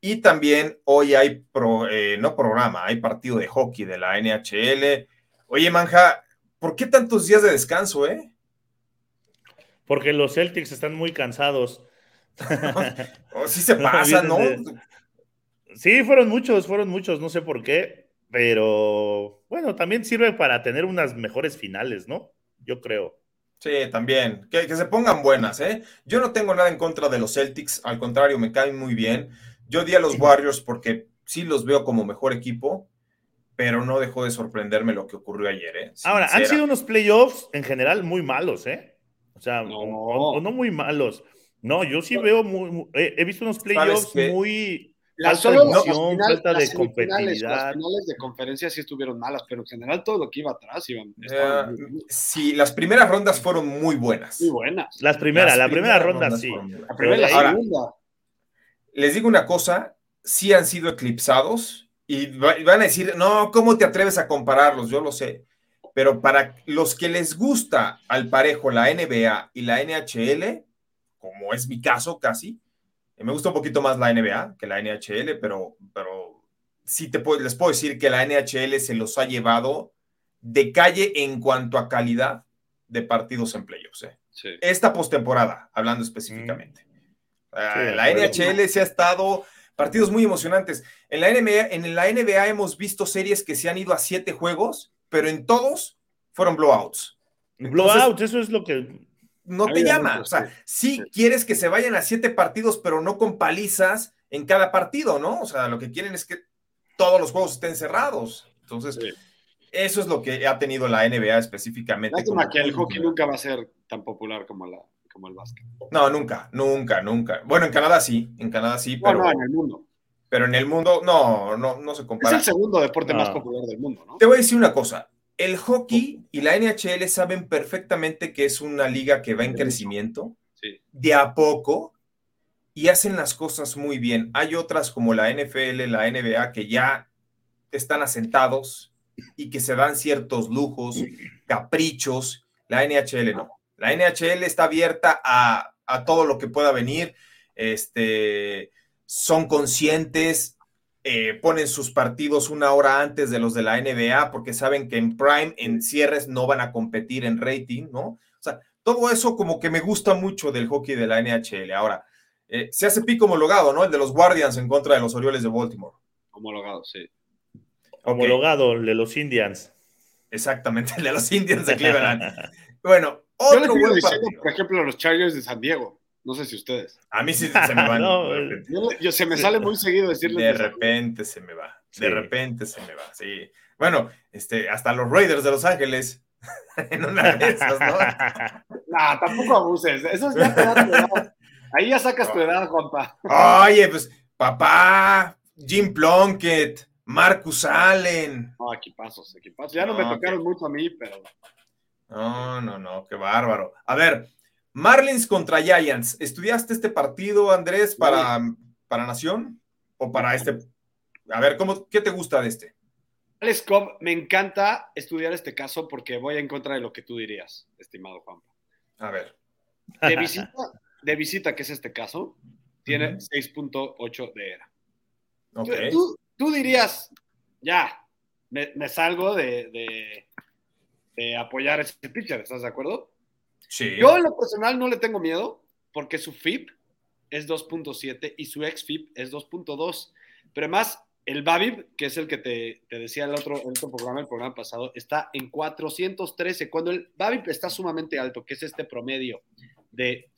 y también hoy hay, eh, no programa, hay partido de hockey de la NHL. Oye, Manja, ¿por qué tantos días de descanso, eh? Porque los Celtics están muy cansados. Oh, sí se pasa, ¿no? Sí, fueron muchos, fueron muchos, no sé por qué, pero bueno, también sirve para tener unas mejores finales, ¿no? Yo creo. Sí, también. Que, que, se pongan buenas, ¿eh? Yo no tengo nada en contra de los Celtics, al contrario, me caen muy bien. Yo di a los Warriors porque sí los veo como mejor equipo, pero no dejó de sorprenderme lo que ocurrió ayer. ¿eh? Ahora, han sido unos playoffs en general muy malos, ¿eh? O sea, no, o, no muy malos. No, yo sí veo muy, he, visto unos playoffs muy la falta de emoción, falta de competitividad. Las finales de conferencia sí estuvieron malas, pero en general todo lo que iba atrás iban. sí, las primeras rondas fueron muy buenas. Muy buenas. Las primeras, la primera ronda sí. La primera y la segunda les digo una cosa, sí han sido eclipsados y van a decir, no, ¿cómo te atreves a compararlos? Yo lo sé. Pero para los que les gusta al parejo la NBA y la NHL, como es mi caso casi, Me gusta un poquito más la NBA que la NHL, pero, pero sí te puedo, les puedo decir que la NHL se los ha llevado de calle en cuanto a calidad de partidos en playoffs. ¿eh? Sí. Esta postemporada, hablando específicamente. Mm. la NHL se ha estado partidos muy emocionantes. En la, NBA, en la NBA hemos visto series que se han ido a siete juegos, pero en todos fueron blowouts. Blowouts, eso es lo que no te llama. O sea, sí, quieres que se vayan a siete partidos, pero no con palizas en cada partido, ¿no? O sea, lo que quieren es que todos los juegos estén cerrados. Entonces, eso es lo que ha tenido la NBA específicamente. Lástima que el hockey nunca va a ser tan popular como, la, como el básquet. No, nunca, nunca, nunca. Bueno, en Canadá sí, en Canadá sí, pero. No, en el mundo. Pero en el mundo, no, no, no se compara. Es el segundo deporte más popular del mundo, ¿no? Te voy a decir una cosa el hockey y la NHL saben perfectamente que es una liga que va en crecimiento, de a poco, y hacen las cosas muy bien. Hay otras como la NFL, la NBA, que ya están asentados y que se dan ciertos lujos, caprichos. La NHL no. La NHL está abierta a, a todo lo que pueda venir. Este, son conscientes, eh, ponen sus partidos una hora antes de los de la NBA porque saben que en Prime, en cierres, no van a competir en rating, ¿no? O sea, todo eso como que me gusta mucho del hockey de la NHL. Ahora, eh, se hace pico homologado, ¿no? El de los Guardians en contra de los Orioles de Baltimore. Homologado, sí. Homologado, el de los Indians. Exactamente, el de los Indians de Cleveland. bueno, otro buen Por ejemplo, los Chargers de San Diego. No sé si ustedes. A mí sí se me va. yo, se me sale muy seguido decirle. De repente se me va. De repente se me va. Sí. Bueno, este, hasta los Raiders de Los Ángeles. en una de esas, ¿no? no, tampoco abuses. Eso es ya tu edad. Ahí ya sacas tu edad, compa. Oye, pues, papá, Jim Plunkett, Marcus Allen. No, equipazos, equipazos. Ya no, me tocaron mucho a mí, pero. No, no, no, qué bárbaro. A ver, Marlins contra Giants. ¿Estudiaste este partido, Andrés, para, para Nación? ¿O para este? A ver, ¿cómo, ¿qué te gusta de este? Alex Cobb, me encanta estudiar este caso porque voy en contra de lo que tú dirías, estimado Juan. A ver. De visita, de visita que es este caso, tiene 6.8 de era. Okay. Tú, dirías, ya, me, salgo de, de, de apoyar a ese pitcher, ¿estás de acuerdo? Yo en lo personal no le tengo miedo porque su FIP es 2.7 y su ex FIP es 2.2. Pero además, el Babib, que es el que te, decía el otro, el otro programa, el programa pasado, está en 413. Cuando el Babib está sumamente alto, que es este promedio de,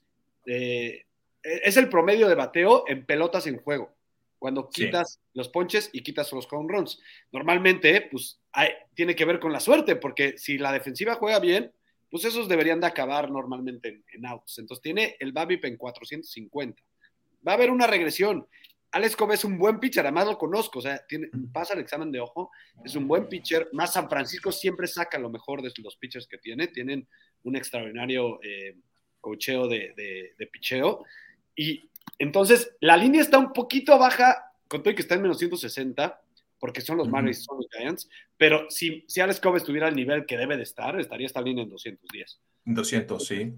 es el promedio de bateo en pelotas en juego. Cuando quitas los ponches y quitas los home runs. Normalmente, pues, tiene que ver con la suerte, porque si la defensiva juega bien, pues esos deberían de acabar normalmente en, outs. Entonces tiene el BABIP en 450. Va a haber una regresión. Alex Cobb es un buen pitcher, además lo conozco, o sea, tiene, pasa el examen de ojo, es un buen pitcher, más San Francisco siempre saca lo mejor de los pitchers que tiene, tienen un extraordinario eh, cocheo de, de, de picheo, y entonces la línea está un poquito baja, con todo que está en menos 160, porque son los Marlins, son los Giants, pero si, si Alex Cobb estuviera al nivel que debe de estar, estaría esta línea en 210. 200, sí.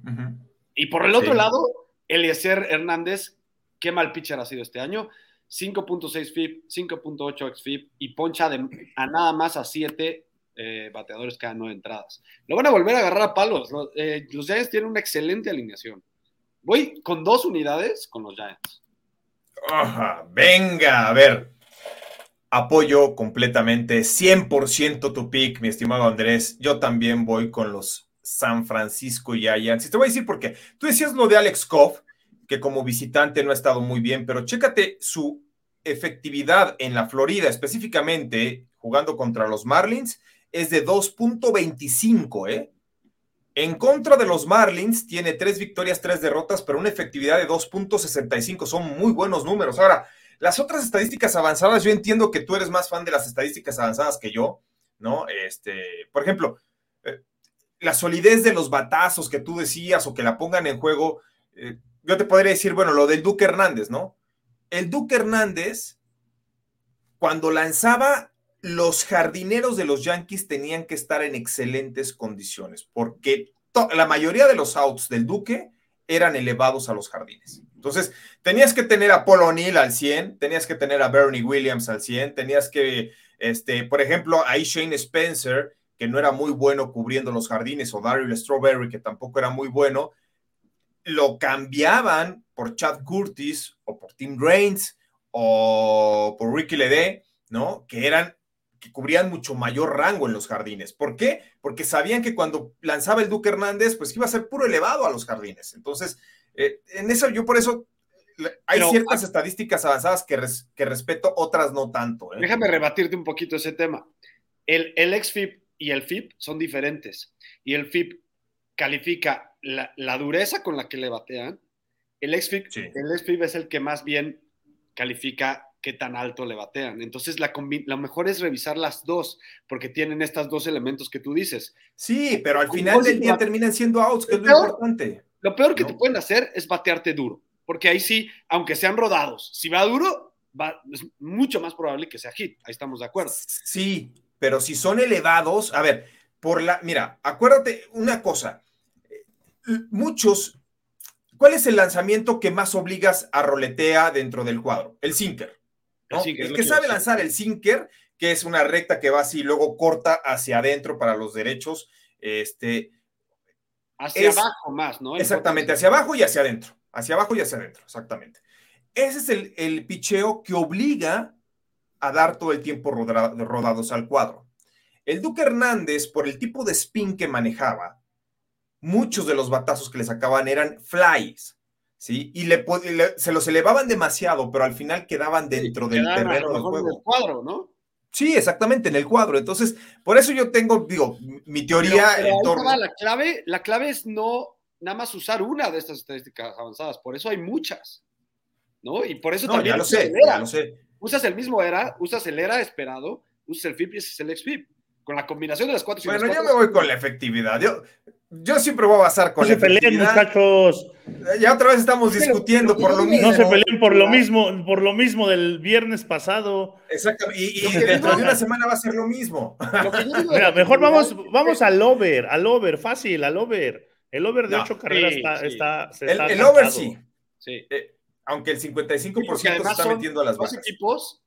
Y por el otro lado, Eliezer Hernández, qué mal pitcher ha sido este año, 5.6 FIP, 5.8 XFIP y poncha a nada más a 7 eh, bateadores cada 9 entradas. Lo van a volver a agarrar a palos. Eh, los Giants tienen una excelente alineación. Voy con dos unidades con los Giants. venga, a ver, apoyo completamente, 100% tu pick, mi estimado Andrés. Yo también voy con los San Francisco Giants. Y te voy a decir por qué. Tú decías lo de Alex Koff, que como visitante no ha estado muy bien, pero chécate su efectividad en la Florida, específicamente jugando contra los Marlins, es de 2.25, ¿eh? En contra de los Marlins, tiene tres victorias, tres derrotas, pero una efectividad de 2.65. Son muy buenos números. Ahora, las otras estadísticas avanzadas, yo entiendo que tú eres más fan de las estadísticas avanzadas que yo, ¿no? Este, por ejemplo, eh, la solidez de los batazos que tú decías o que la pongan en juego, eh, yo te podría decir, bueno, lo del Duque Hernández, ¿no? El Duque Hernández, cuando lanzaba, los jardineros de los Yankees tenían que estar en excelentes condiciones, porque la mayoría de los outs del Duque eran elevados a los jardines. Entonces, tenías que tener a Paul O'Neill al 100, tenías que tener a Bernie Williams al 100, tenías que, este, por ejemplo, ahí Shane Spencer, que no era muy bueno cubriendo los jardines, o Daryl Strawberry, que tampoco era muy bueno, lo cambiaban por Chad Curtis o por Tim Raines o por Ricky Lede, ¿no? Que eran que cubrían mucho mayor rango en los jardines. ¿Por qué? Porque sabían que cuando lanzaba el Duque Hernández, pues iba a ser puro elevado a los jardines. Entonces, eh, en eso yo por eso hay ciertas estadísticas avanzadas que, que, respeto, otras no tanto. ¿eh? Déjame rebatirte un poquito ese tema. El, el XFIP y el FIP son diferentes. Y el FIP califica la, dureza con la que le batean. El XFIP, el XFIP es el que más bien califica qué tan alto le batean. Entonces, la lo mejor es revisar las dos, porque tienen estos dos elementos que tú dices. Sí, pero al final del día terminan siendo outs, que es lo importante. Lo peor que te pueden hacer es batearte duro, porque ahí sí, aunque sean rodados, si va duro, va, es mucho más probable que sea hit. Ahí estamos de acuerdo. Sí, pero si son elevados, a ver, por la, mira, acuérdate una cosa, muchos ¿Cuál es el lanzamiento que más obligas a roletea dentro del cuadro? El sinker. El, que sabe lanzar el sinker, que es una recta que va así y luego corta hacia adentro para los derechos. Este, hacia abajo más, ¿no? exactamente, hacia abajo y hacia adentro. Hacia abajo y hacia adentro, exactamente. Ese es el, el picheo que obliga a dar todo el tiempo rodados al cuadro. El Duque Hernández, por el tipo de spin que manejaba, muchos de los batazos que le sacaban eran flies. ¿sí? Y le, se los elevaban demasiado, pero al final quedaban dentro del terreno del juego. cuadro, ¿no? Sí, exactamente, en el cuadro. Entonces, por eso yo tengo, digo, mi teoría en torno... La clave, la clave es no nada más usar una de estas estadísticas avanzadas, por eso hay muchas, ¿no? Y por eso también... Ya lo sé, ya lo sé. Usas el mismo era, usas el era esperado, usas el FIP y usas el XFIP. Con la combinación de las cuatro. Bueno, yo me voy con la efectividad. Yo, yo siempre voy a basar con no se peleen, muchachos. Ya otra vez estamos discutiendo por lo mismo. No se peleen por lo mismo, por lo mismo del viernes pasado. Exactamente. Y, dentro de una semana va a ser lo mismo. Mira, mejor vamos, vamos al over, al over, fácil, al over. El over de ocho carreras está, el, over sí. sí. Eh, aunque el 55% se está metiendo a las dos equipos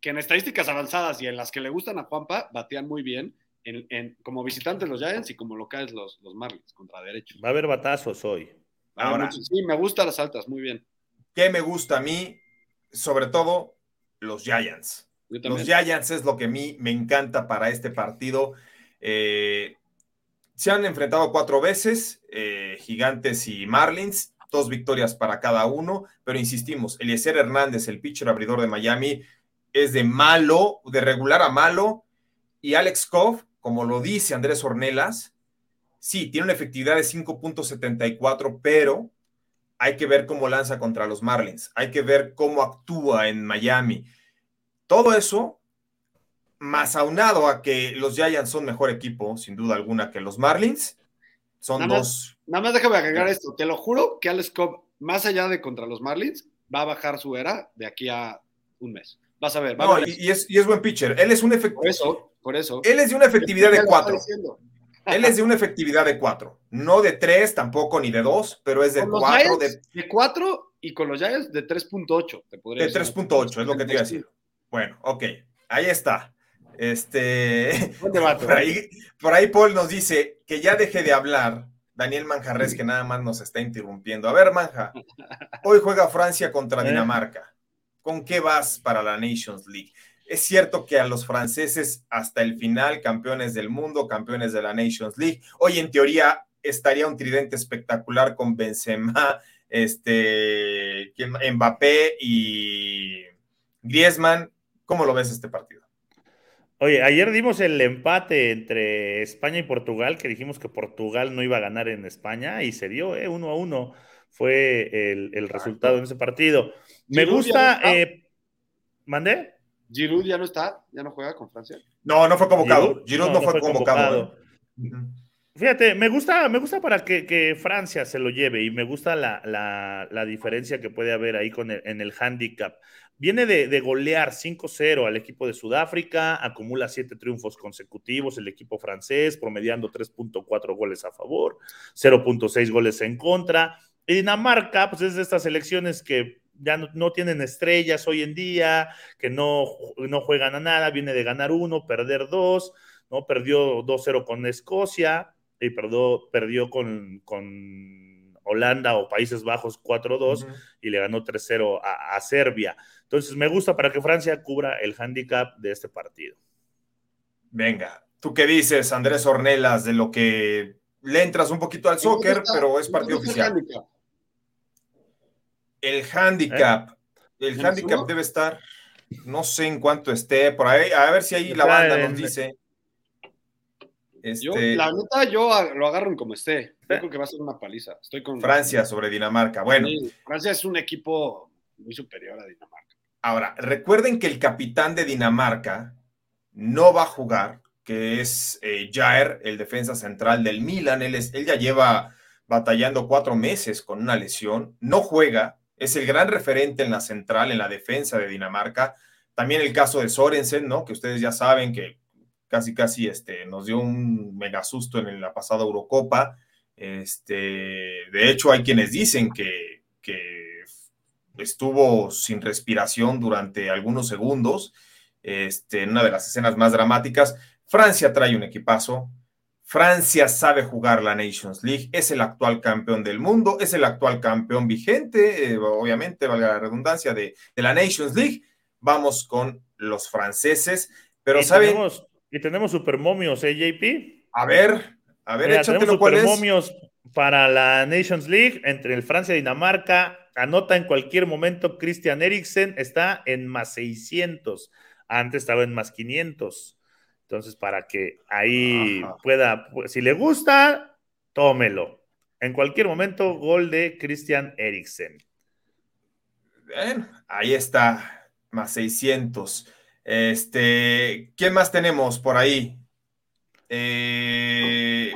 que en estadísticas avanzadas y en las que le gustan a Juanpa, batean muy bien en, como visitantes los Giants y como locales los, los Marlins contra derecho. Va a haber batazos hoy. Ahora, sí, me gustan las altas, muy bien. ¿Qué me gusta a mí? Sobre todo los Giants. Los Giants es lo que a mí me encanta para este partido. Eh, se han enfrentado cuatro veces, eh, Gigantes y Marlins, dos victorias para cada uno, pero insistimos, Eliezer Hernández, el pitcher abridor de Miami, es de malo, de regular a malo, y Alex Koff como lo dice Andrés Ornelas, sí, tiene una efectividad de 5.74, pero hay que ver cómo lanza contra los Marlins, hay que ver cómo actúa en Miami. Todo eso, más aunado a que los Giants son mejor equipo, sin duda alguna, que los Marlins, son dos. nada más déjame agregar esto, te lo juro que Alex Cobb, más allá de contra los Marlins, va a bajar su era de aquí a un mes. Vas a ver. no, y, es, y, es, buen pitcher. Él es un efectivo. Eso, por eso. Él es de una efectividad de cuatro. Él es de una efectividad de cuatro. No de tres tampoco, ni de dos, pero es de cuatro. De... de cuatro y con los Giants de 3.8, te podría De 3.8, es lo que te iba a decir. Bueno, ok. Ahí está. Este. por, ahí, por ahí Paul nos dice que ya deje de hablar. Daniel Manjarres, que nada más nos está interrumpiendo. A ver, Manja, hoy juega Francia contra ¿Eh? Dinamarca. ¿con qué vas para la Nations League? Es cierto que a los franceses hasta el final, campeones del mundo, campeones de la Nations League, hoy en teoría estaría un tridente espectacular con Benzema, este, Mbappé y Griezmann. ¿Cómo lo ves este partido? Oye, ayer dimos el empate entre España y Portugal, que dijimos que Portugal no iba a ganar en España y se dio, ¿eh? uno a uno fue el, resultado en ese partido. Me gusta. Eh, ¿Mandé? Giroud ya no está, ya no juega con Francia. No, no fue convocado. Giroud, no, fue, convocado. ¿eh? Fíjate, me gusta, me gusta para que, Francia se lo lleve y me gusta la, diferencia que puede haber ahí con en el handicap. Viene de, de golear 5-0 al equipo de Sudáfrica, acumula siete triunfos consecutivos el equipo francés, promediando 3.4 goles a favor, 0.6 goles en contra Y Dinamarca, pues es de estas selecciones que ya no, tienen estrellas hoy en día, que no, no juegan a nada, viene de ganar uno, perder dos, ¿no? Perdió 2-0 con Escocia y perdió, perdió con, con Holanda o Países Bajos 4-2 y le ganó 3-0 a, a Serbia. Entonces me gusta para que Francia cubra el handicap de este partido. Venga, ¿tú qué dices, Andrés Ornelas, de lo que le entras un poquito al soccer, pero es partido oficial? El handicap. ¿Eh? El handicap debe estar, no sé en cuánto esté, por ahí, a ver si ahí la banda nos dice. Yo, este la neta, yo lo agarro como esté. creo que va a ser una paliza. Estoy con Francia sobre Dinamarca. Bueno, Francia es un equipo muy superior a Dinamarca. Ahora, recuerden que el capitán de Dinamarca no va a jugar, que es eh, Jair, el defensa central del Milan. Él, es, él ya lleva batallando cuatro meses con una lesión. No juega, es el gran referente en la central, en la defensa de Dinamarca. También el caso de Sorensen, ¿no? Que ustedes ya saben que casi, casi este, nos dio un mega susto en la pasada Eurocopa. Este, de hecho, hay quienes dicen que, que estuvo sin respiración durante algunos segundos, este, en una de las escenas más dramáticas. Francia trae un equipazo, Francia sabe jugar la Nations League, es el actual campeón del mundo, es el actual campeón vigente, eh, obviamente, valga la redundancia, de, la Nations League. Vamos con los franceses, pero y ¿saben? Tenemos, y tenemos supermomios, ¿eh, JP? A ver, a ver, Mira, tenemos supermomios para la Nations League entre el Francia y Dinamarca. Anota en cualquier momento Christian Eriksen, está en más 600. Antes estaba en más 500. Entonces, para que ahí pueda, pues, si le gusta, tómelo. En cualquier momento, gol de Christian Eriksen. Bien, ahí está, más 600. Este, ¿quién más tenemos por ahí? Eh,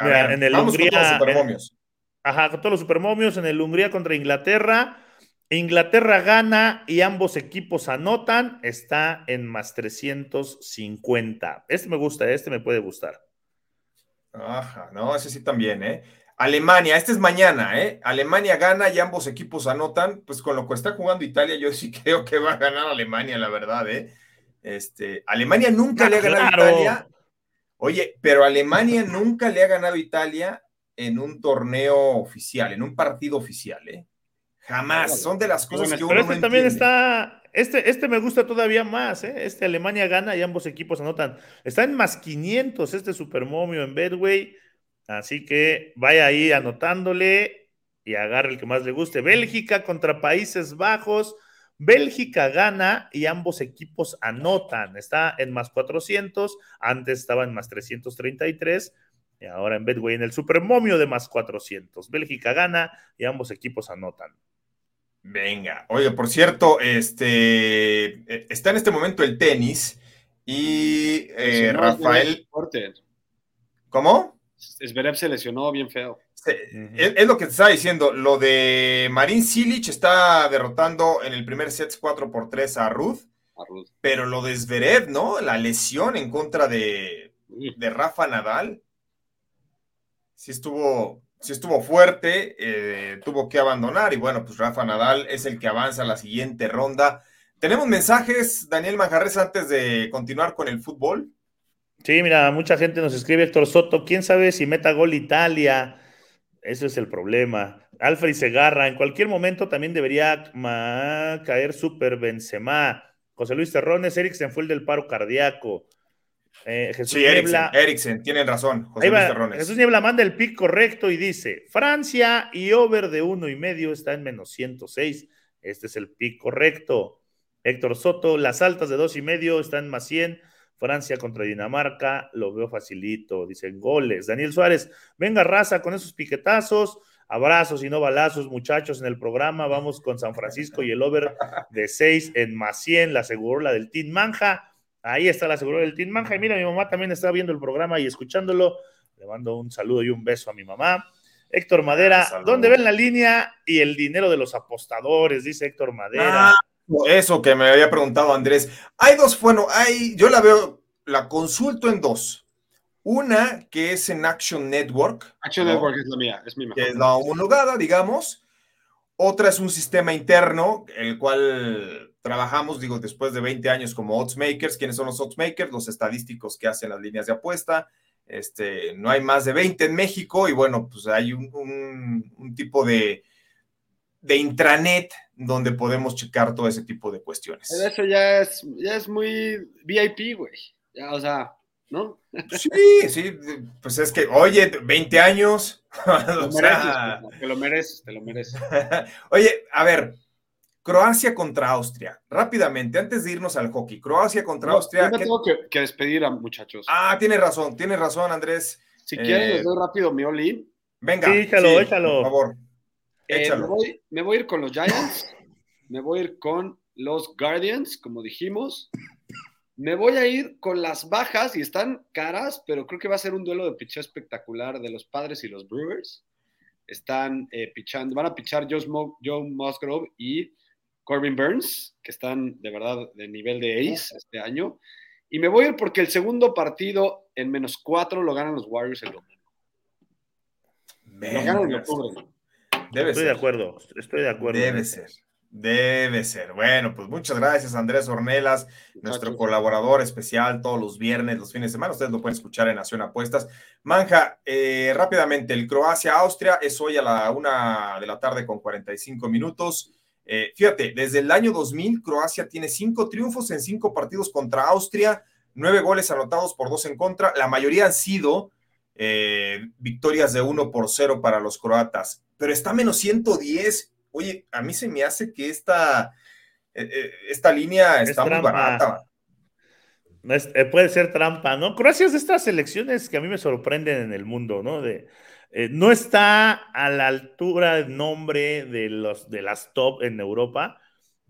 en el Hungría, con los supermomios. ajá, con todos los supermomios en el Hungría contra Inglaterra. Inglaterra gana y ambos equipos anotan, está en más 350. Este me gusta, este me puede gustar. Ajá, no, ese sí también, ¿eh? Alemania, este es mañana, ¿eh? Alemania gana y ambos equipos anotan, pues con lo que está jugando Italia, yo sí creo que va a ganar Alemania, la verdad, ¿eh? Este, Alemania nunca ah, le ha ganado a Italia. Oye, pero Alemania nunca le ha ganado a Italia en un torneo oficial, en un partido oficial, ¿eh? Jamás. Son de las cosas que uno Pero este también está. Este, este me gusta todavía más, ¿eh? Este Alemania gana y ambos equipos anotan. Está en más 500 este Supermomio en Bedway. Así que vaya ahí anotándole y agarre el que más le guste. Bélgica contra Países Bajos. Bélgica gana y ambos equipos anotan. Está en más 400. Antes estaba en más 333. Y ahora en Bedway en el Supermomio de más 400. Bélgica gana y ambos equipos anotan. Venga, oye, por cierto, este eh, está en este momento el tenis y eh, Rafael. ¿Cómo? Zverev se lesionó bien feo. es, lo que te estaba diciendo. Lo de Marín Silich está derrotando en el primer set 4 por 3 a Ruth. Pero lo de Zverev, ¿no? La lesión en contra de, de Rafa Nadal. Sí estuvo, sí estuvo fuerte, eh, tuvo que abandonar y bueno, pues Rafa Nadal es el que avanza a la siguiente ronda. Tenemos mensajes, Daniel Manjarres, antes de continuar con el fútbol. Sí, mira, mucha gente nos escribe, Héctor Soto, quién sabe si meta gol Italia. Eso es el problema. Alfred Segarra, en cualquier momento también debería caer Super Benzema. José Luis Terrones, Eriksen fue el del paro cardíaco. Eh, Jesús sí, Eriksen, tienen razón. José Jesús Niebla manda el pick correcto y dice: Francia y over de uno y medio está en menos 106. Este es el pick correcto. Héctor Soto, las altas de dos y medio están en más 100. Francia contra Dinamarca, lo veo facilito, dicen goles. Daniel Suárez, venga raza con esos piquetazos, abrazos y no balazos, muchachos, en el programa. Vamos con San Francisco y el over de 6 en más 100, la aseguró la del Team Manja. Ahí está la seguridad del Team Manja. Y mira, mi mamá también está viendo el programa y escuchándolo. Le mando un saludo y un beso a mi mamá. Héctor Madera, ah, ¿dónde ven la línea y el dinero de los apostadores? Dice Héctor Madera. Ah, eso que me había preguntado Andrés. Hay dos, bueno, hay, yo la veo, la consulto en dos. Una que es en Action Network. Action ¿no? Network es la mía, es mi mejor. que es la homologada, digamos. Otra es un sistema interno, el cual trabajamos, digo, después de 20 años como odds makers. ¿Quiénes son los odds makers? Los estadísticos que hacen las líneas de apuesta. Este, no hay más de 20 en México y bueno, pues hay un, un- un tipo de, de intranet donde podemos checar todo ese tipo de cuestiones. Eso ya es, ya es muy VIP, güey. Ya, o sea, ¿no? Sí, sí, pues es que, oye, 20 años. Te o lo sea, mereces, te lo mereces, te lo mereces. Oye, a ver, Croacia contra Austria. Rápidamente, antes de irnos al hockey, Croacia contra No, Austria. yo me ¿qué- tengo que, que despedir a muchachos. Ah, tienes razón, tienes razón, Andrés. si eh, quieren, les doy rápido mi all-in. Venga. Sí, échalo, échalo. Por favor. Eh, me, Échalo. voy, me voy a ir con los Giants. me voy a ir con los Guardians, como dijimos. Me voy a ir con las bajas y están caras, pero creo que va a ser un duelo de picheo espectacular de los padres y los Brewers. Están eh, pichando, van a pichar Joe, Musgrove y Corbin Burns, que están de verdad de nivel de ace este año. Y me voy a ir porque el segundo partido en menos cuatro lo ganan los Warriors el domingo. Lo ganan en octubre. Debe Estoy de acuerdo, estoy de acuerdo. Debe ser. Debe ser. Bueno, pues muchas gracias, Andrés Ornelas, nuestro colaborador especial todos los viernes, los fines de semana. Ustedes lo pueden escuchar en Nación Apuestas. Manja, eh, rápidamente, el Croacia-Austria es hoy a la una de la tarde con 45 minutos. Eh, fíjate, desde el año 2000, Croacia tiene cinco triunfos en cinco partidos contra Austria, nueve goles anotados por dos en contra. La mayoría han sido eh, victorias de uno por cero para los croatas, pero está menos 110. Oye, a mí se me hace que esta, eh, eh, esta línea Es está muy barata. Eh, puede ser trampa, ¿no? Croacia es de estas selecciones que a mí me sorprenden en el mundo, ¿no? De, eh, no está a la altura de nombre de, los, de las top en Europa,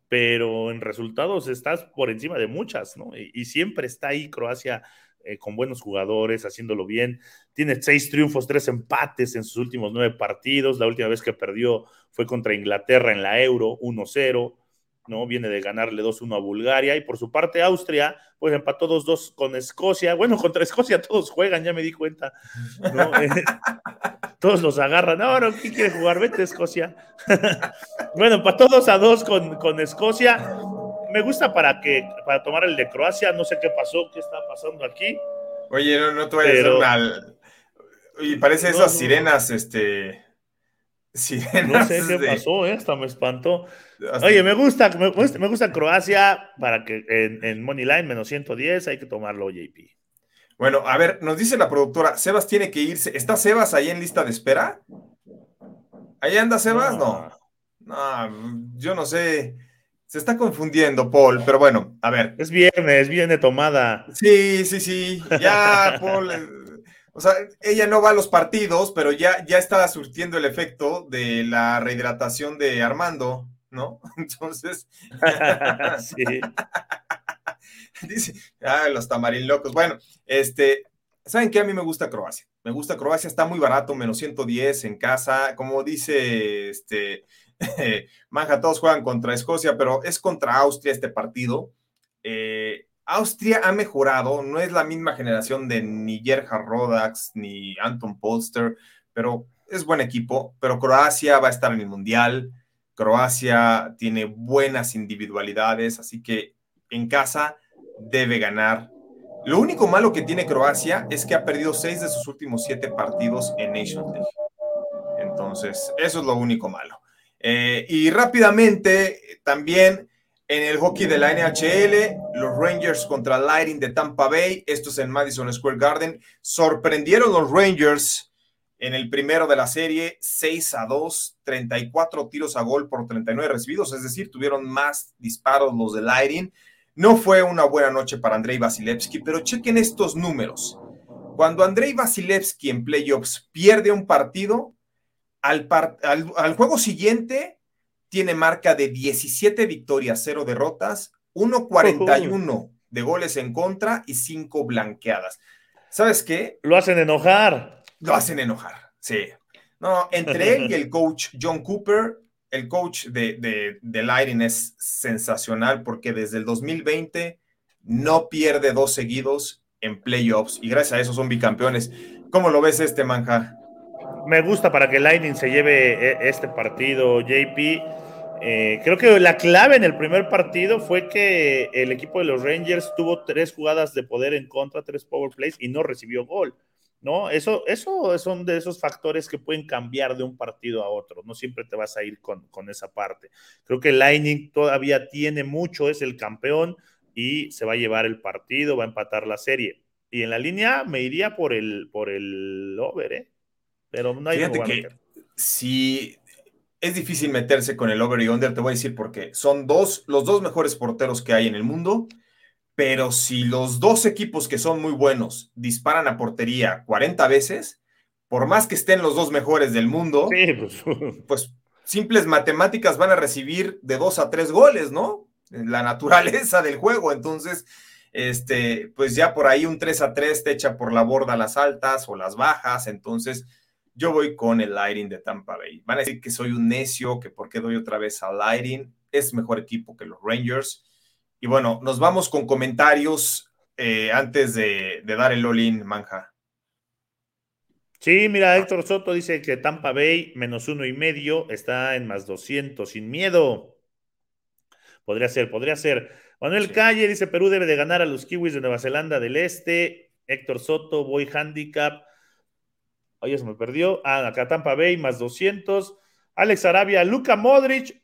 pero en resultados estás por encima de muchas, ¿no? Y, y siempre está ahí Croacia eh, con buenos jugadores, haciéndolo bien. Tiene seis triunfos, tres empates en sus últimos nueve partidos. La última vez que perdió fue contra Inglaterra en la Euro, 1-0. ¿no? Viene de ganarle 2-1 a Bulgaria y por su parte Austria, pues empató 2-2 con Escocia. Bueno, contra Escocia todos juegan, ya me di cuenta. ¿no? Eh, todos los agarran. No, no, ¿quién quiere jugar? Vete, Escocia. bueno, empató 2 a 2 con, con Escocia. Me gusta para que para tomar el de Croacia. No sé qué pasó, qué está pasando aquí. Oye, no, no te vayas Pero- a mal. Y parece No, esas no. sirenas, este. No Sirenas. sé qué de- pasó, ¿eh? hasta me espantó. hasta- Oye, me gusta, me gusta, me gusta Croacia para que en, en Money Line menos 110 hay que tomarlo, JP. Bueno, a ver, nos dice la productora, Sebas tiene que irse. ¿Está Sebas ahí en lista de espera? ¿Ahí anda Sebas? No. No, yo no sé. Se está confundiendo, Paul, pero bueno, a ver. Es viernes, viene tomada. Sí, sí, sí. Ya, Paul. eh, O sea, ella no va a los partidos, pero ya, ya está surtiendo el efecto de la rehidratación de Armando, ¿no? Entonces, sí. dice, ah, los tamarín locos. Bueno, este, ¿saben qué? A mí me gusta Croacia. Me gusta Croacia, está muy barato, menos 110 en casa. Como dice este Manja, todos juegan contra Escocia, pero es contra Austria este partido. Eh, Austria ha mejorado, no es la misma generación de ni Gerhard Rodax ni Anton Polster, pero es buen equipo. Pero Croacia va a estar en el Mundial. Croacia tiene buenas individualidades, así que en casa debe ganar. Lo único malo que tiene Croacia es que ha perdido seis de sus últimos siete partidos en Nations League. Entonces, eso es lo único malo. Eh, y rápidamente, también en el hockey de la NHL, los Rangers contra Lightning de Tampa Bay, esto es en Madison Square Garden, sorprendieron los Rangers en el primero de la serie, 6 a 2, 34 tiros a gol por 39 recibidos, es decir, tuvieron más disparos los de Lightning. No fue una buena noche para Andrei Vasilevsky, pero chequen estos números. Cuando Andrei Vasilevsky en playoffs pierde un partido, al, par al, al, juego siguiente tiene marca de 17 victorias, 0 derrotas, 1.41 de goles en contra y 5 blanqueadas. ¿Sabes qué? Lo hacen enojar. Lo hacen enojar, sí. No, entre él y el coach John Cooper, el coach de, de, de Lightning es sensacional porque desde el 2020 no pierde dos seguidos en playoffs y gracias a eso son bicampeones. ¿Cómo lo ves este manja? Me gusta para que Lightning se lleve e, este partido, JP. Eh, creo que la clave en el primer partido fue que el equipo de los Rangers tuvo tres jugadas de poder en contra, tres power plays y no recibió gol. ¿No? Eso, eso son de esos factores que pueden cambiar de un partido a otro. No siempre te vas a ir con, con esa parte. Creo que Lightning todavía tiene mucho, es el campeón y se va a llevar el partido, va a empatar la serie. Y en la línea me iría por el, por el over, ¿eh? Pero no hay Fíjate que si es difícil meterse con el over y under, te voy a decir porque son dos, los dos mejores porteros que hay en el mundo, pero si los dos equipos que son muy buenos disparan a portería 40 veces, por más que estén los dos mejores del mundo, pues. pues simples matemáticas van a recibir de dos a tres goles, ¿no? La naturaleza del juego. Entonces, este, pues ya por ahí un 3 a 3 te echa por la borda las altas o las bajas. Entonces, yo voy con el Lighting de Tampa Bay. Van a decir que soy un necio, que por qué doy otra vez al Lighting. Es mejor equipo que los Rangers. Y bueno, nos vamos con comentarios eh, antes de, dar el all-in, Manja. Sí, mira, Héctor Soto dice que Tampa Bay menos uno y medio está en más 200, sin miedo. Podría ser, podría ser. Manuel Calle dice Perú debe de ganar a los Kiwis de Nueva Zelanda del Este. Héctor Soto, voy handicap. Oye, se me perdió. Ah, acá Tampa Bay más 200. Alex Arabia, Luca Modric,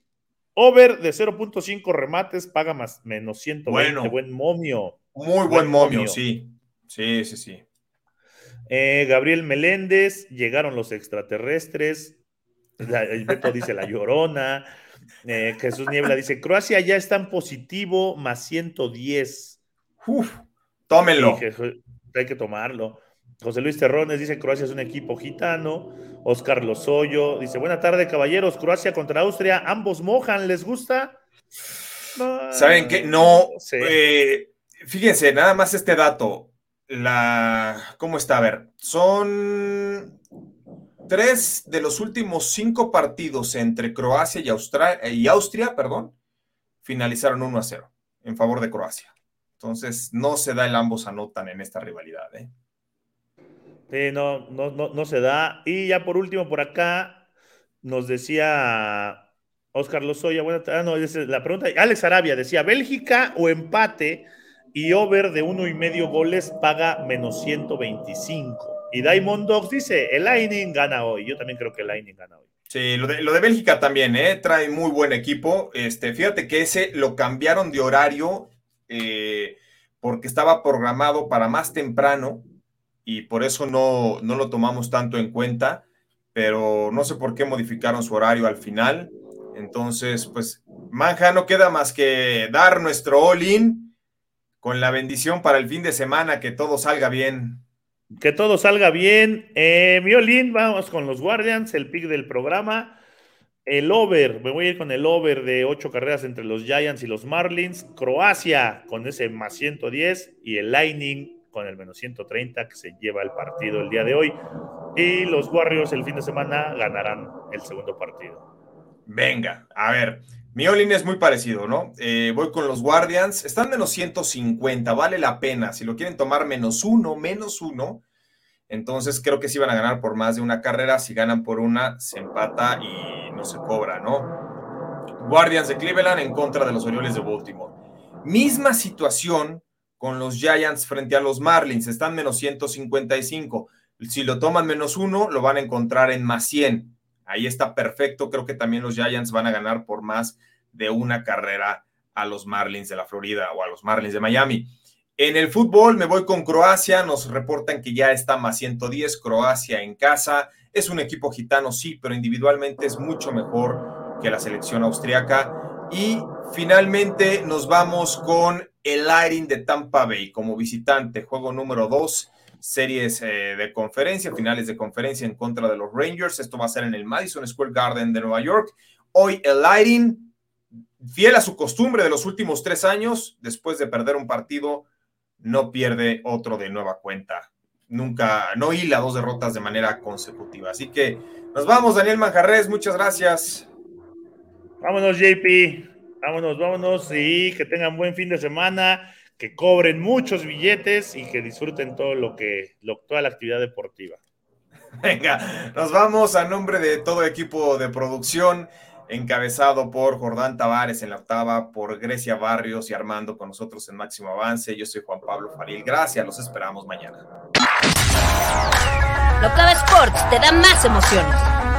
over de 0.5 remates, paga más menos 120. Bueno, buen momio. Muy buen, momio, sí. Sí, sí, sí. Eh, Gabriel Meléndez, llegaron los extraterrestres. el Beto dice la llorona. Eh, Jesús Niebla dice: Croacia ya está en positivo, más 110. Uf, tómenlo. hay que tomarlo. José Luis Terrones dice: Croacia es un equipo gitano. Oscar Lozoyo dice: Buena tarde, caballeros. Croacia contra Austria. Ambos mojan, ¿les gusta? ¿Saben qué? No. Eh, fíjense, nada más este dato. La. ¿Cómo está? A ver, son tres de los últimos cinco partidos entre Croacia y, Austria, y Austria, perdón, finalizaron 1 a 0 en favor de Croacia. Entonces, no se da el ambos anotan en esta rivalidad. ¿eh? Sí, no, no, no, se da. Y ya por último, por acá, nos decía Oscar Lozoya, bueno, ah, no, la pregunta, Alex Arabia decía, Bélgica o empate y over de uno y medio goles paga menos 125. Y Diamond Dogs dice, el Lightning gana hoy. Yo también creo que el Lightning gana hoy. Sí, lo de, lo de Bélgica también, ¿eh? trae muy buen equipo. Este, fíjate que ese lo cambiaron de horario eh, porque estaba programado para más temprano y por eso no, no lo tomamos tanto en cuenta, pero no sé por qué modificaron su horario al final. Entonces, pues, Manja, no queda más que dar nuestro all-in con la bendición para el fin de semana, que todo salga bien. Que todo salga bien. Eh, mi all-in, vamos con los Guardians, el pick del programa. El over, me voy a ir con el over de ocho carreras entre los Giants y los Marlins. Croacia con ese más 110 y el Lightning con el menos 130 que se lleva el partido el día de hoy. Y los Warriors el fin de semana ganarán el segundo partido. Venga, a ver, mi all es muy parecido, ¿no? Eh, voy con los Guardians, están menos 150, vale la pena. Si lo quieren tomar menos uno, menos uno, entonces creo que sí van a ganar por más de una carrera. Si ganan por una, se empata y no se cobra, ¿no? Guardians de Cleveland en contra de los Orioles de Baltimore. Misma situación con los Giants frente a los Marlins. Están menos 155. Si lo toman menos uno, lo van a encontrar en más 100. Ahí está perfecto. Creo que también los Giants van a ganar por más de una carrera a los Marlins de la Florida o a los Marlins de Miami. En el fútbol me voy con Croacia. Nos reportan que ya está más 110. Croacia en casa. Es un equipo gitano, sí, pero individualmente es mucho mejor que la selección austriaca. Y finalmente nos vamos con el Lightning de Tampa Bay como visitante, juego número 2, series eh, de conferencia, finales de conferencia en contra de los Rangers. Esto va a ser en el Madison Square Garden de Nueva York. Hoy el Lightning, fiel a su costumbre de los últimos tres años, después de perder un partido, no pierde otro de nueva cuenta. Nunca, no hila dos derrotas de manera consecutiva. Así que nos vamos, Daniel Manjarres, muchas gracias. Vámonos, JP. Vámonos, vámonos y que tengan buen fin de semana. que cobren muchos billetes y que disfruten todo lo que, lo, toda la actividad deportiva. Venga, nos vamos a nombre de todo equipo de producción, encabezado por Jordán Tavares en la octava, por Grecia Barrios y Armando con nosotros en Máximo Avance. Yo soy Juan Pablo Faril. Gracias, los esperamos mañana. Octava Sports te da más emociones.